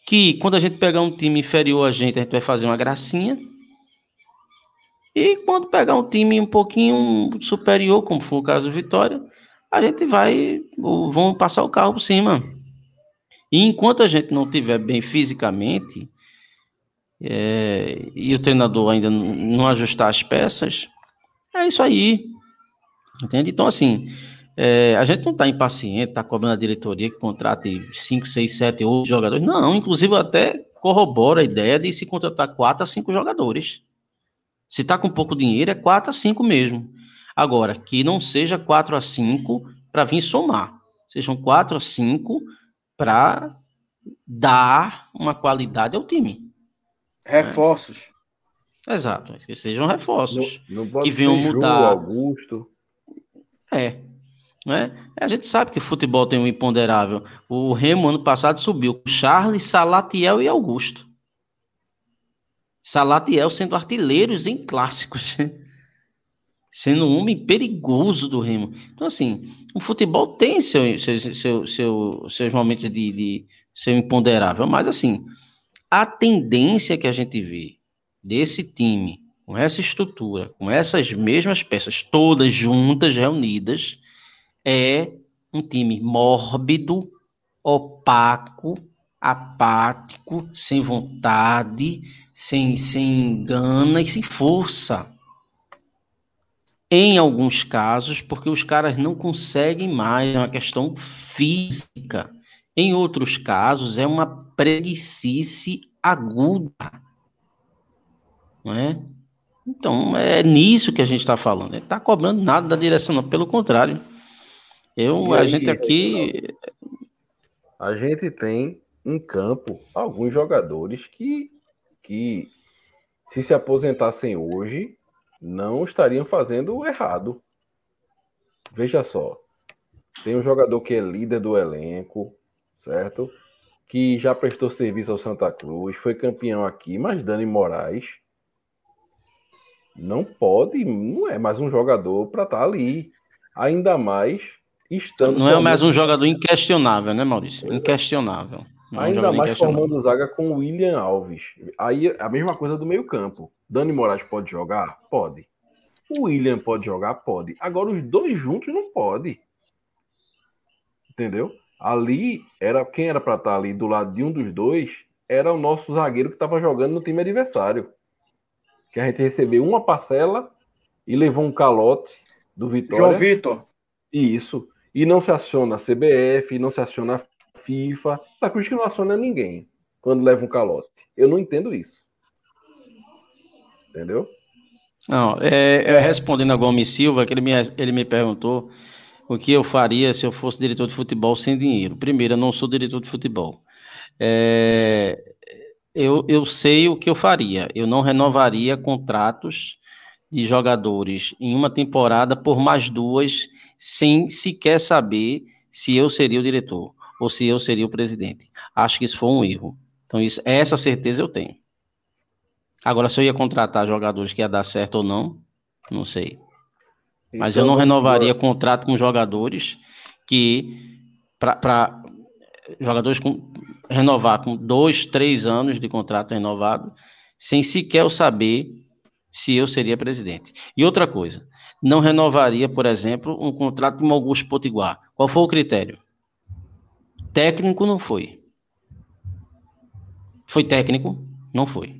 Que quando a gente pegar um time inferior a gente, a gente vai fazer uma gracinha. E quando pegar um time um pouquinho superior, como foi o caso do Vitória, a gente vai, vão passar o carro por cima. E enquanto a gente não tiver bem fisicamente, é, e o treinador ainda não ajustar as peças, é isso aí. Entende? Então, assim, é, a gente não está impaciente, está cobrando a diretoria que contrate 5, 6, 7, 8 jogadores. Não, inclusive até corrobora a ideia de se contratar 4 a 5 jogadores. Se está com pouco dinheiro, é 4 a 5 mesmo. Agora, que não seja 4 a 5 para vir somar. Sejam 4 a 5 para dar uma qualidade ao time. Reforços. É. Exato, que sejam reforços. Não, não que venham mudar. Augusto. É. Né? A gente sabe que o futebol tem um imponderável. O Remo ano passado subiu com Charles, Salatiel e Augusto. Salatiel sendo artilheiros em clássicos. sendo um homem perigoso do Remo. Então, assim, o futebol tem seu, seu, seu, seu seus momentos de, de seu imponderável, mas, assim, a tendência que a gente vê desse time, com essa estrutura, com essas mesmas peças, todas juntas, reunidas, é um time mórbido, opaco, apático, sem vontade, sem, sem gana e sem força em alguns casos, porque os caras não conseguem mais, é uma questão física. Em outros casos, é uma preguiça aguda. Não é? Então, é nisso que a gente está falando. Não está cobrando nada da direção, não. Pelo contrário. Eu, a gente aqui. A gente tem em campo alguns jogadores que, que se se aposentassem hoje, não estariam fazendo errado. Veja só. Tem um jogador que é líder do elenco, certo? Que já prestou serviço ao Santa Cruz, foi campeão aqui, mas Dani Moraes não pode, não é mais um jogador para estar tá ali. Ainda mais estando. Não é mais um jogador inquestionável, né, Maurício? Inquestionável. Não é Ainda mais formando zaga com o William Alves. Aí a mesma coisa do meio-campo. Dani Moraes pode jogar? Pode. O William pode jogar? Pode. Agora os dois juntos não pode. Entendeu? Ali era quem era para estar ali do lado de um dos dois era o nosso zagueiro que estava jogando no time adversário. Que a gente recebeu uma parcela e levou um calote do Vitória. João Vitor. Isso. E não se aciona a CBF, não se aciona a FIFA. Tá Cruz que não aciona ninguém quando leva um calote. Eu não entendo isso. Entendeu? Não, é, é, respondendo a Gomes Silva, que ele me, ele me perguntou o que eu faria se eu fosse diretor de futebol sem dinheiro. Primeiro, eu não sou diretor de futebol. É, eu, eu sei o que eu faria. Eu não renovaria contratos de jogadores em uma temporada por mais duas, sem sequer saber se eu seria o diretor ou se eu seria o presidente. Acho que isso foi um erro. Então, isso, essa certeza eu tenho. Agora, se eu ia contratar jogadores que ia dar certo ou não, não sei. Mas então, eu não renovaria agora... contrato com jogadores que para jogadores com renovar com dois, três anos de contrato renovado, sem sequer eu saber se eu seria presidente. E outra coisa, não renovaria, por exemplo, um contrato com Augusto Potiguar. Qual foi o critério? Técnico não foi. Foi técnico? Não foi.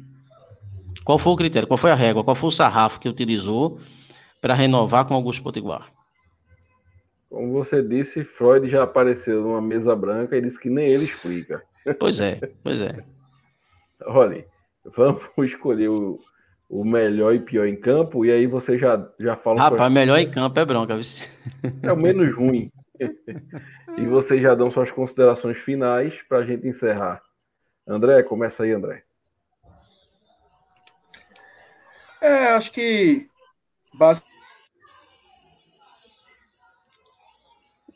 Qual foi o critério? Qual foi a régua? Qual foi o sarrafo que utilizou para renovar com Augusto Potiguar? Como você disse, Freud já apareceu numa mesa branca e disse que nem ele explica. Pois é, pois é. [LAUGHS] Olha, vamos [LAUGHS] escolher o, o melhor e pior em campo, e aí você já, já fala. Rapaz, melhor em campo é bronca? É o menos ruim. [LAUGHS] e vocês já dão suas considerações finais para a gente encerrar André, começa aí, André. É, acho que.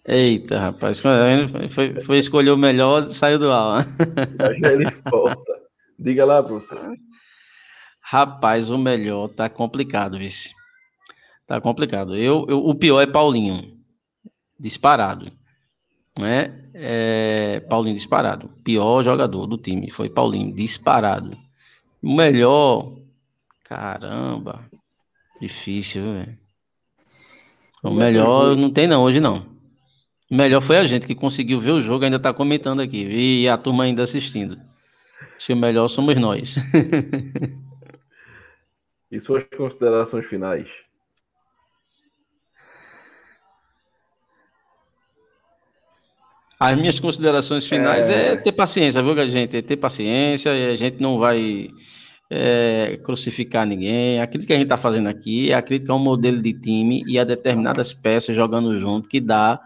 Eita, rapaz, foi, foi escolher o melhor, saiu do ar. Já ele volta. Diga lá, professor. Rapaz, o melhor tá complicado, vice. Tá complicado. Eu, eu, o pior é Paulinho. Disparado. Né? É, Paulinho disparado. Pior jogador do time foi Paulinho, disparado. O melhor. Caramba. Difícil, velho. O melhor não tem não, hoje não. O melhor foi a gente que conseguiu ver o jogo, ainda tá comentando aqui. E a turma ainda assistindo. Que o melhor somos nós. [LAUGHS] E suas considerações finais? As minhas considerações finais é, é ter paciência, viu, gente? É ter paciência, a gente não vai é, crucificar ninguém. A crítica que a gente está fazendo aqui é a crítica ao modelo de time e a determinadas peças jogando junto que dá,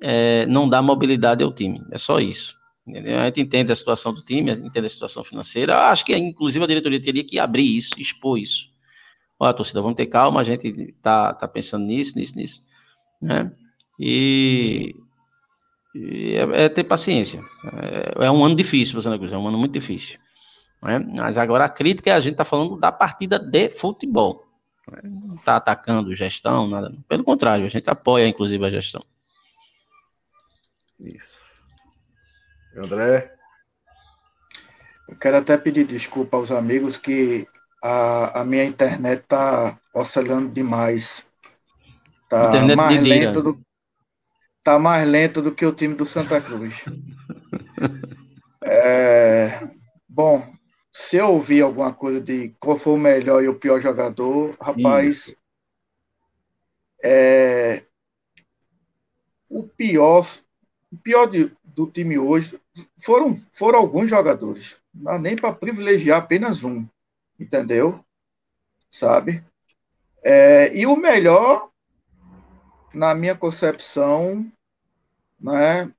é, não dá mobilidade ao time. É só isso. Entendeu? A gente entende a situação do time, entende a situação financeira. Acho que, inclusive, a diretoria teria que abrir isso, expor isso. Olha, torcida, vamos ter calma, a gente tá, tá pensando nisso, nisso, nisso. Né? E, e é, é, ter paciência. É, é, um ano difícil para Santa Cruz, é um ano muito difícil. Né? Mas agora a crítica é a gente está falando da partida de futebol. Não está atacando gestão, nada. Pelo contrário, a gente apoia, inclusive, a gestão. Isso. André? Eu quero até pedir desculpa aos amigos que a, a minha internet tá oscilando demais. Tá internet mais lento do tá mais lento do que o time do Santa Cruz. é, bom, se eu ouvir alguma coisa de qual foi o melhor e o pior jogador, rapaz, é, o pior, o pior de, do time hoje foram, foram alguns jogadores. Não nem para privilegiar apenas um, entendeu? Sabe? É, e o melhor, na minha concepção, né,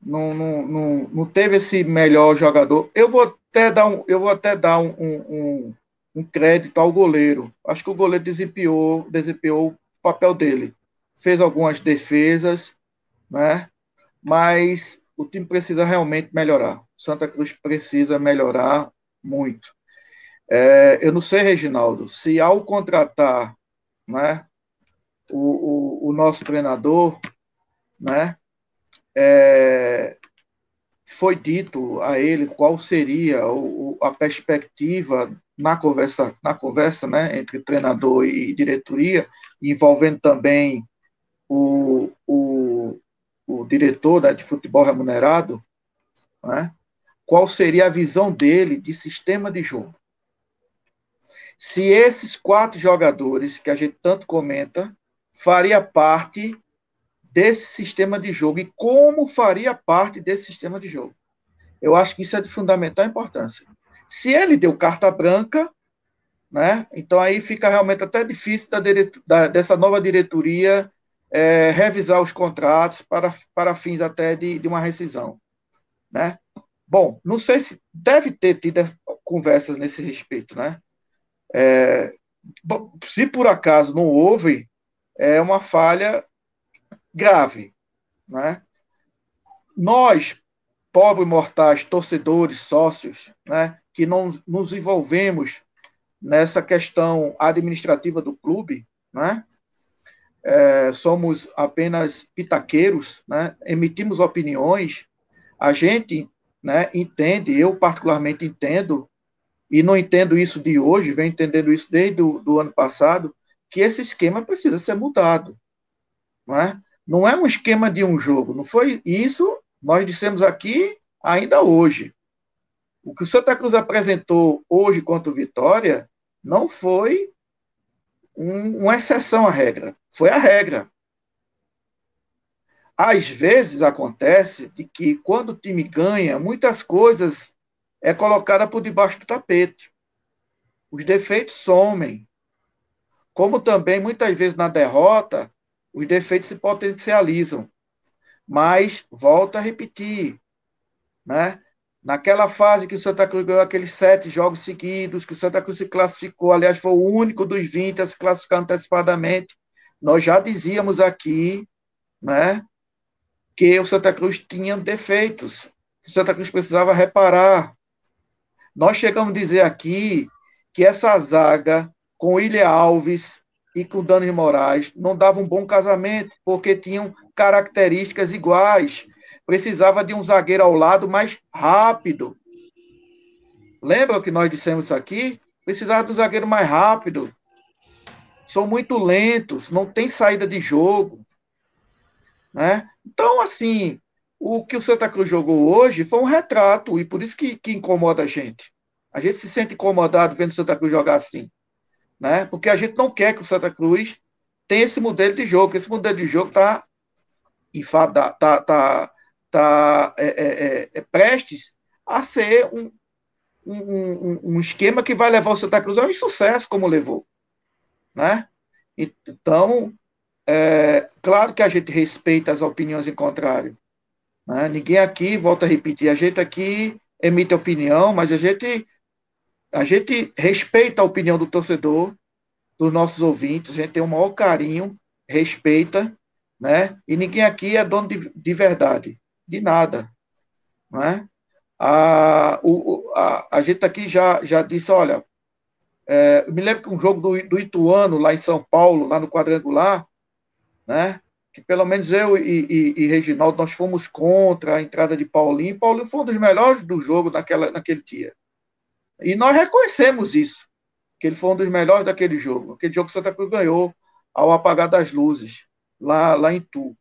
não, não, não, não teve esse melhor jogador. Eu vou até dar um, eu vou até dar um, um, um crédito ao goleiro. Acho que o goleiro desempenhou, desempenhou o papel dele. Fez algumas defesas, né? mas o time precisa realmente melhorar. Santa Cruz precisa melhorar muito. É, eu não sei, Reginaldo, se ao contratar né, o, o, o nosso treinador, né, é, foi dito a ele qual seria o, a perspectiva na conversa, na conversa né, entre treinador e diretoria, envolvendo também o, o, o diretor né, de futebol remunerado, né, qual seria a visão dele de sistema de jogo se esses quatro jogadores que a gente tanto comenta faria parte desse sistema de jogo e como faria parte desse sistema de jogo. Eu acho que isso é de fundamental importância. Se ele deu carta branca, né, então aí fica realmente até difícil da, da, dessa nova diretoria é, revisar os contratos para, para fins até de, de uma rescisão. Né? Bom, não sei se deve ter tido conversas nesse respeito, né? É, se por acaso não houve, é uma falha grave. Né? Nós, pobres mortais, torcedores, sócios, né, que não nos envolvemos nessa questão administrativa do clube, né, é, somos apenas pitaqueiros, né, emitimos opiniões, a gente né, entende, eu particularmente entendo e não entendo isso de hoje, venho entendendo isso desde o ano passado, que esse esquema precisa ser mudado. Não é? não é um esquema de um jogo, não foi isso, nós dissemos aqui ainda hoje. O que o Santa Cruz apresentou hoje contra o Vitória não foi um, uma exceção à regra, foi a regra. Às vezes acontece de que quando o time ganha, muitas coisas é colocada por debaixo do tapete. Os defeitos somem. Como também, muitas vezes, na derrota, os defeitos se potencializam. Mas, volto a repetir, né? Naquela fase que o Santa Cruz ganhou aqueles sete jogos seguidos, que o Santa Cruz se classificou, aliás, foi o único dos 20 a se classificar antecipadamente, nós já dizíamos aqui, né, que o Santa Cruz tinha defeitos, que o Santa Cruz precisava reparar. Nós chegamos a dizer aqui que essa zaga com o Ilha Alves e com o Dani Moraes não dava um bom casamento, porque tinham características iguais. Precisava de um zagueiro ao lado mais rápido. Lembra que nós dissemos aqui? Precisava de um zagueiro mais rápido. São muito lentos, não tem saída de jogo. Né? Então, assim, o que o Santa Cruz jogou hoje foi um retrato, e por isso que, que incomoda a gente. A gente se sente incomodado vendo o Santa Cruz jogar assim né? Porque a gente não quer que o Santa Cruz tenha esse modelo de jogo, esse modelo de jogo está enfada, tá, tá, tá é, é, é, é, prestes a ser um, um, um, esquema que vai levar o Santa Cruz ao insucesso, como levou, né? Então, é, claro que a gente respeita as opiniões em contrário. Né? Ninguém aqui, volta a repetir, a gente aqui emite opinião, mas a gente a gente respeita a opinião do torcedor, dos nossos ouvintes, a gente tem o maior carinho, respeita, né? E ninguém aqui é dono de, de verdade, de nada, né? A, o, a, a gente aqui já, já disse, olha, é, eu me lembro que um jogo do, do Ituano, lá em São Paulo, lá no quadrangular, né? Que pelo menos eu e, e, e Reginaldo, nós fomos contra a entrada de Paulinho. Paulinho foi um dos melhores do jogo naquela, naquele dia. E nós reconhecemos isso, que ele foi um dos melhores daquele jogo. Aquele jogo que Santa Cruz ganhou ao apagar das luzes, lá, lá em Tu.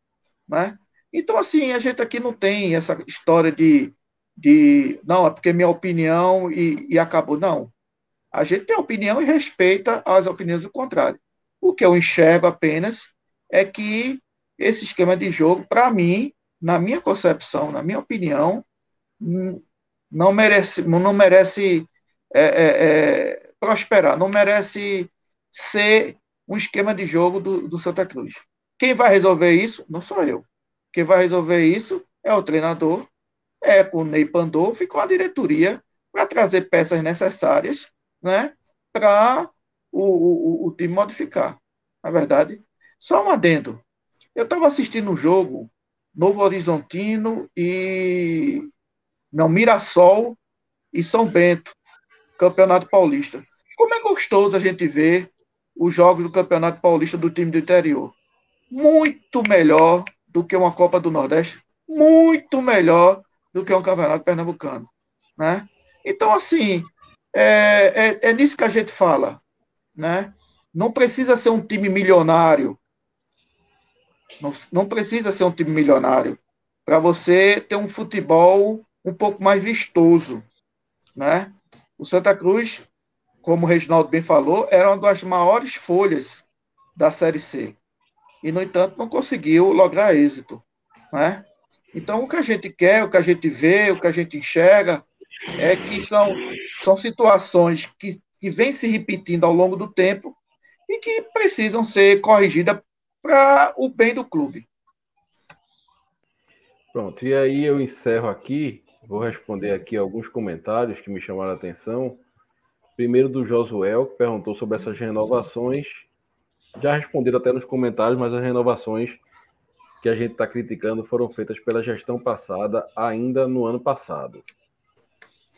Né? Então, assim, a gente aqui não tem essa história de, de não, é porque é minha opinião e, e acabou. Não. A gente tem opinião e respeita as opiniões do contrário. O que eu enxergo apenas é que esse esquema de jogo, para mim, na minha concepção, na minha opinião, não merece, não merece é, é, é, prosperar, não merece ser um esquema de jogo do, do Santa Cruz. Quem vai resolver isso? Não sou eu. Quem vai resolver isso é o treinador, é com o Ney Pandolfo e com a diretoria para trazer peças necessárias né, para o, o, o, time modificar. Na verdade, só um adendo. Eu estava assistindo um jogo Novo Horizontino e. Não, Mirassol e São Bento. Campeonato Paulista. Como é gostoso a gente ver os jogos do Campeonato Paulista do time do interior. Muito melhor do que uma Copa do Nordeste, muito melhor do que um Campeonato Pernambucano. Né? Então, assim, é, é, é nisso que a gente fala. Né? Não precisa ser um time milionário. Não, não precisa ser um time milionário para você ter um futebol um pouco mais vistoso, né? O Santa Cruz, como o Reginaldo bem falou, era uma das maiores folhas da Série C. E, no entanto, não conseguiu lograr êxito. Né? Então, o que a gente quer, o que a gente vê, o que a gente enxerga, é que são, são situações que, que vêm se repetindo ao longo do tempo e que precisam ser corrigidas para o bem do clube. Pronto, e aí eu encerro aqui Vou responder aqui alguns comentários que me chamaram a atenção. Primeiro do Josuel, que perguntou sobre essas renovações. Já responderam até nos comentários, mas as renovações que a gente está criticando foram feitas pela gestão passada, ainda no ano passado.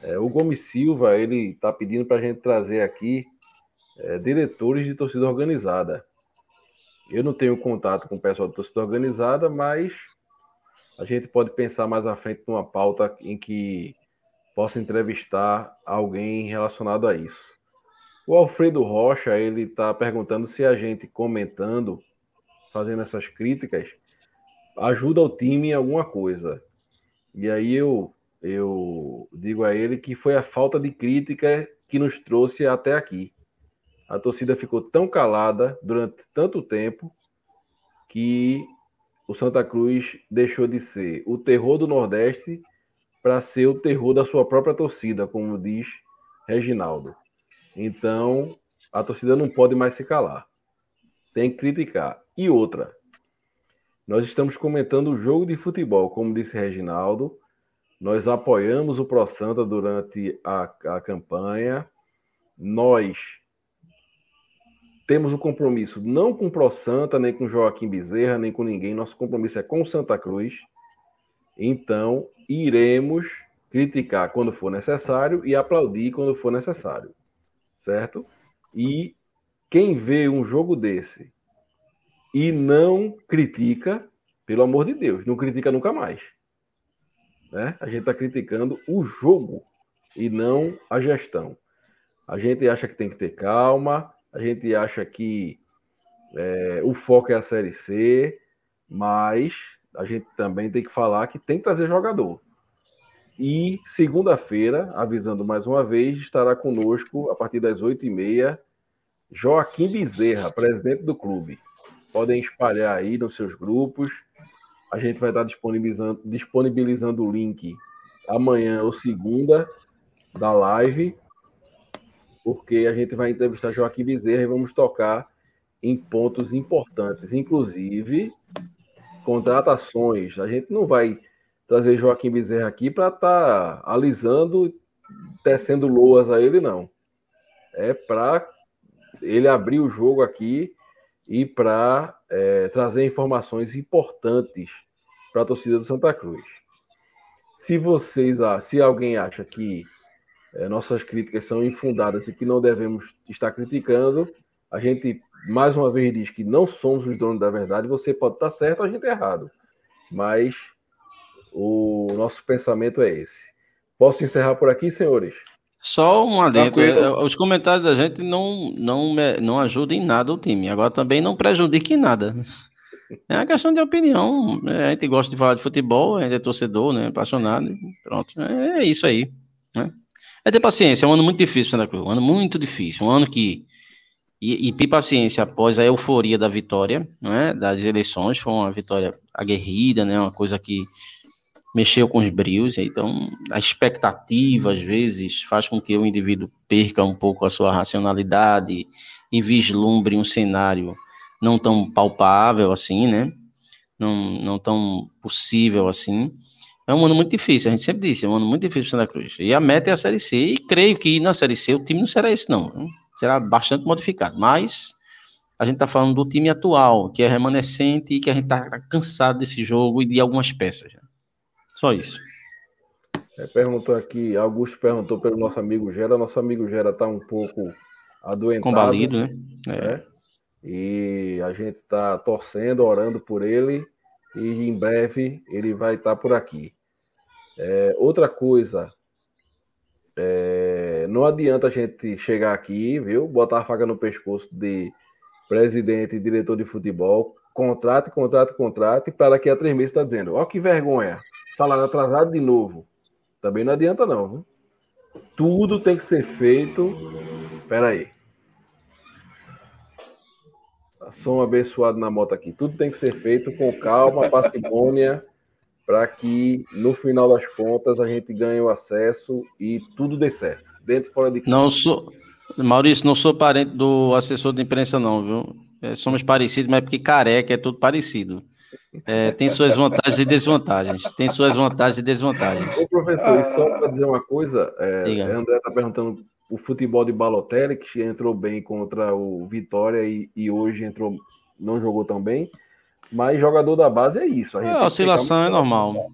É, o Gomes Silva, ele está pedindo para a gente trazer aqui é, diretores de torcida organizada. Eu não tenho contato com o pessoal de torcida organizada, mas a gente pode pensar mais à frente numa pauta em que possa entrevistar alguém relacionado a isso. O Alfredo Rocha, ele está perguntando se a gente comentando, fazendo essas críticas, ajuda o time em alguma coisa. E aí eu, eu digo a ele que foi a falta de crítica que nos trouxe até aqui. A torcida ficou tão calada durante tanto tempo que o Santa Cruz deixou de ser o terror do Nordeste para ser o terror da sua própria torcida, como diz Reginaldo. Então, a torcida não pode mais se calar. Tem que criticar. E outra, nós estamos comentando o jogo de futebol, como disse Reginaldo, Nós apoiamos o Pro Santa durante a, a campanha. Nós temos o compromisso não com o Pro Santa, nem com Joaquim Bezerra, nem com ninguém. Nosso compromisso é com Santa Cruz. Então, iremos criticar quando for necessário e aplaudir quando for necessário. Certo? E quem vê um jogo desse e não critica, pelo amor de Deus, não critica nunca mais. Né? A gente está criticando o jogo e não a gestão. A gente acha que tem que ter calma, a gente acha que é, o foco é a Série C, mas a gente também tem que falar que tem que trazer jogador. E segunda-feira, avisando mais uma vez, estará conosco a partir das oito e meia Joaquim Bezerra, presidente do clube. Podem espalhar aí nos seus grupos. A gente vai estar disponibilizando, disponibilizando o link amanhã ou segunda da live porque a gente vai entrevistar Joaquim Bezerra e vamos tocar em pontos importantes, inclusive contratações. A gente não vai trazer Joaquim Bezerra aqui para estar tá alisando, tecendo loas a ele, não. É para ele abrir o jogo aqui e para é, trazer informações importantes para a torcida do Santa Cruz. Se vocês, se alguém acha que é, nossas críticas são infundadas e que não devemos estar criticando, a gente mais uma vez diz que não somos os donos da verdade, você pode estar certo, a gente é errado. Mas o nosso pensamento é esse. Posso encerrar por aqui, senhores? Só um adendo. É, os comentários da gente não, não, não ajudam em nada o time. Agora também não prejudica em nada. É uma questão de opinião. É, a gente gosta de falar de futebol, a gente é torcedor, né? Apaixonado. Pronto. É, é isso aí. Né? É ter paciência, é um ano muito difícil, Santa Cruz, um ano muito difícil, um ano que. E, e ter paciência após a euforia da vitória, né, das eleições, foi uma vitória aguerrida, né, uma coisa que mexeu com os brios, então a expectativa às vezes faz com que o indivíduo perca um pouco a sua racionalidade e vislumbre um cenário não tão palpável assim, né? Não, não tão possível assim. É um ano muito difícil, a gente sempre disse, é um ano muito difícil para Santa Cruz. E a meta é a Série C, e creio que na Série C o time não será esse, não. Será bastante modificado. Mas a gente está falando do time atual, que é remanescente e que a gente está cansado desse jogo e de algumas peças. Só isso. É, perguntou aqui, Augusto perguntou pelo nosso amigo Gera. Nosso amigo Gera está um pouco adoentado. Combalido, né? É. Né? E a gente está torcendo, orando por ele. E em breve ele vai estar tá por aqui. É, outra coisa, é, não adianta a gente chegar aqui, viu? Botar a faca no pescoço de presidente e diretor de futebol, contrato, contrato, contrato, e para daqui a três meses está dizendo: ó, que vergonha, salário atrasado de novo. Também não adianta, não, viu? Tudo tem que ser feito. Pera aí. Som abençoado na moto aqui. Tudo tem que ser feito com calma, [LAUGHS] parcimônia para que no final das contas a gente ganhe o acesso e tudo dê certo, dentro e fora de casa. Não sou, Maurício, não sou parente do assessor de imprensa não, viu? É, somos parecidos, mas é porque careca é tudo parecido. É, tem suas vantagens e desvantagens. Tem suas vantagens e desvantagens. Ô, professor, e só para dizer uma coisa, é, André está perguntando o futebol de Balotelli, que entrou bem contra o Vitória e, e hoje entrou, não jogou tão bem. Mas jogador da base é isso. A, a oscilação é normal.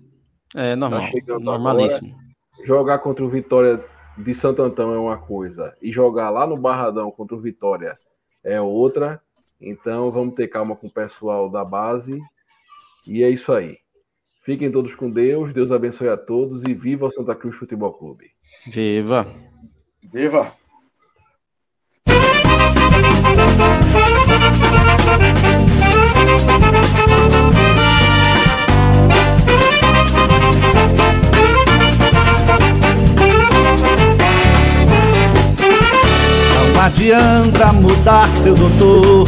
É normal. Tá normalíssimo. Agora, jogar contra o Vitória de Santo Antão é uma coisa. E jogar lá no Barradão contra o Vitória é outra. Então vamos ter calma com o pessoal da base. E é isso aí. Fiquem todos com Deus. Deus abençoe a todos. E viva o Santa Cruz Futebol Clube. Viva! Viva! Não adianta mudar, seu doutor.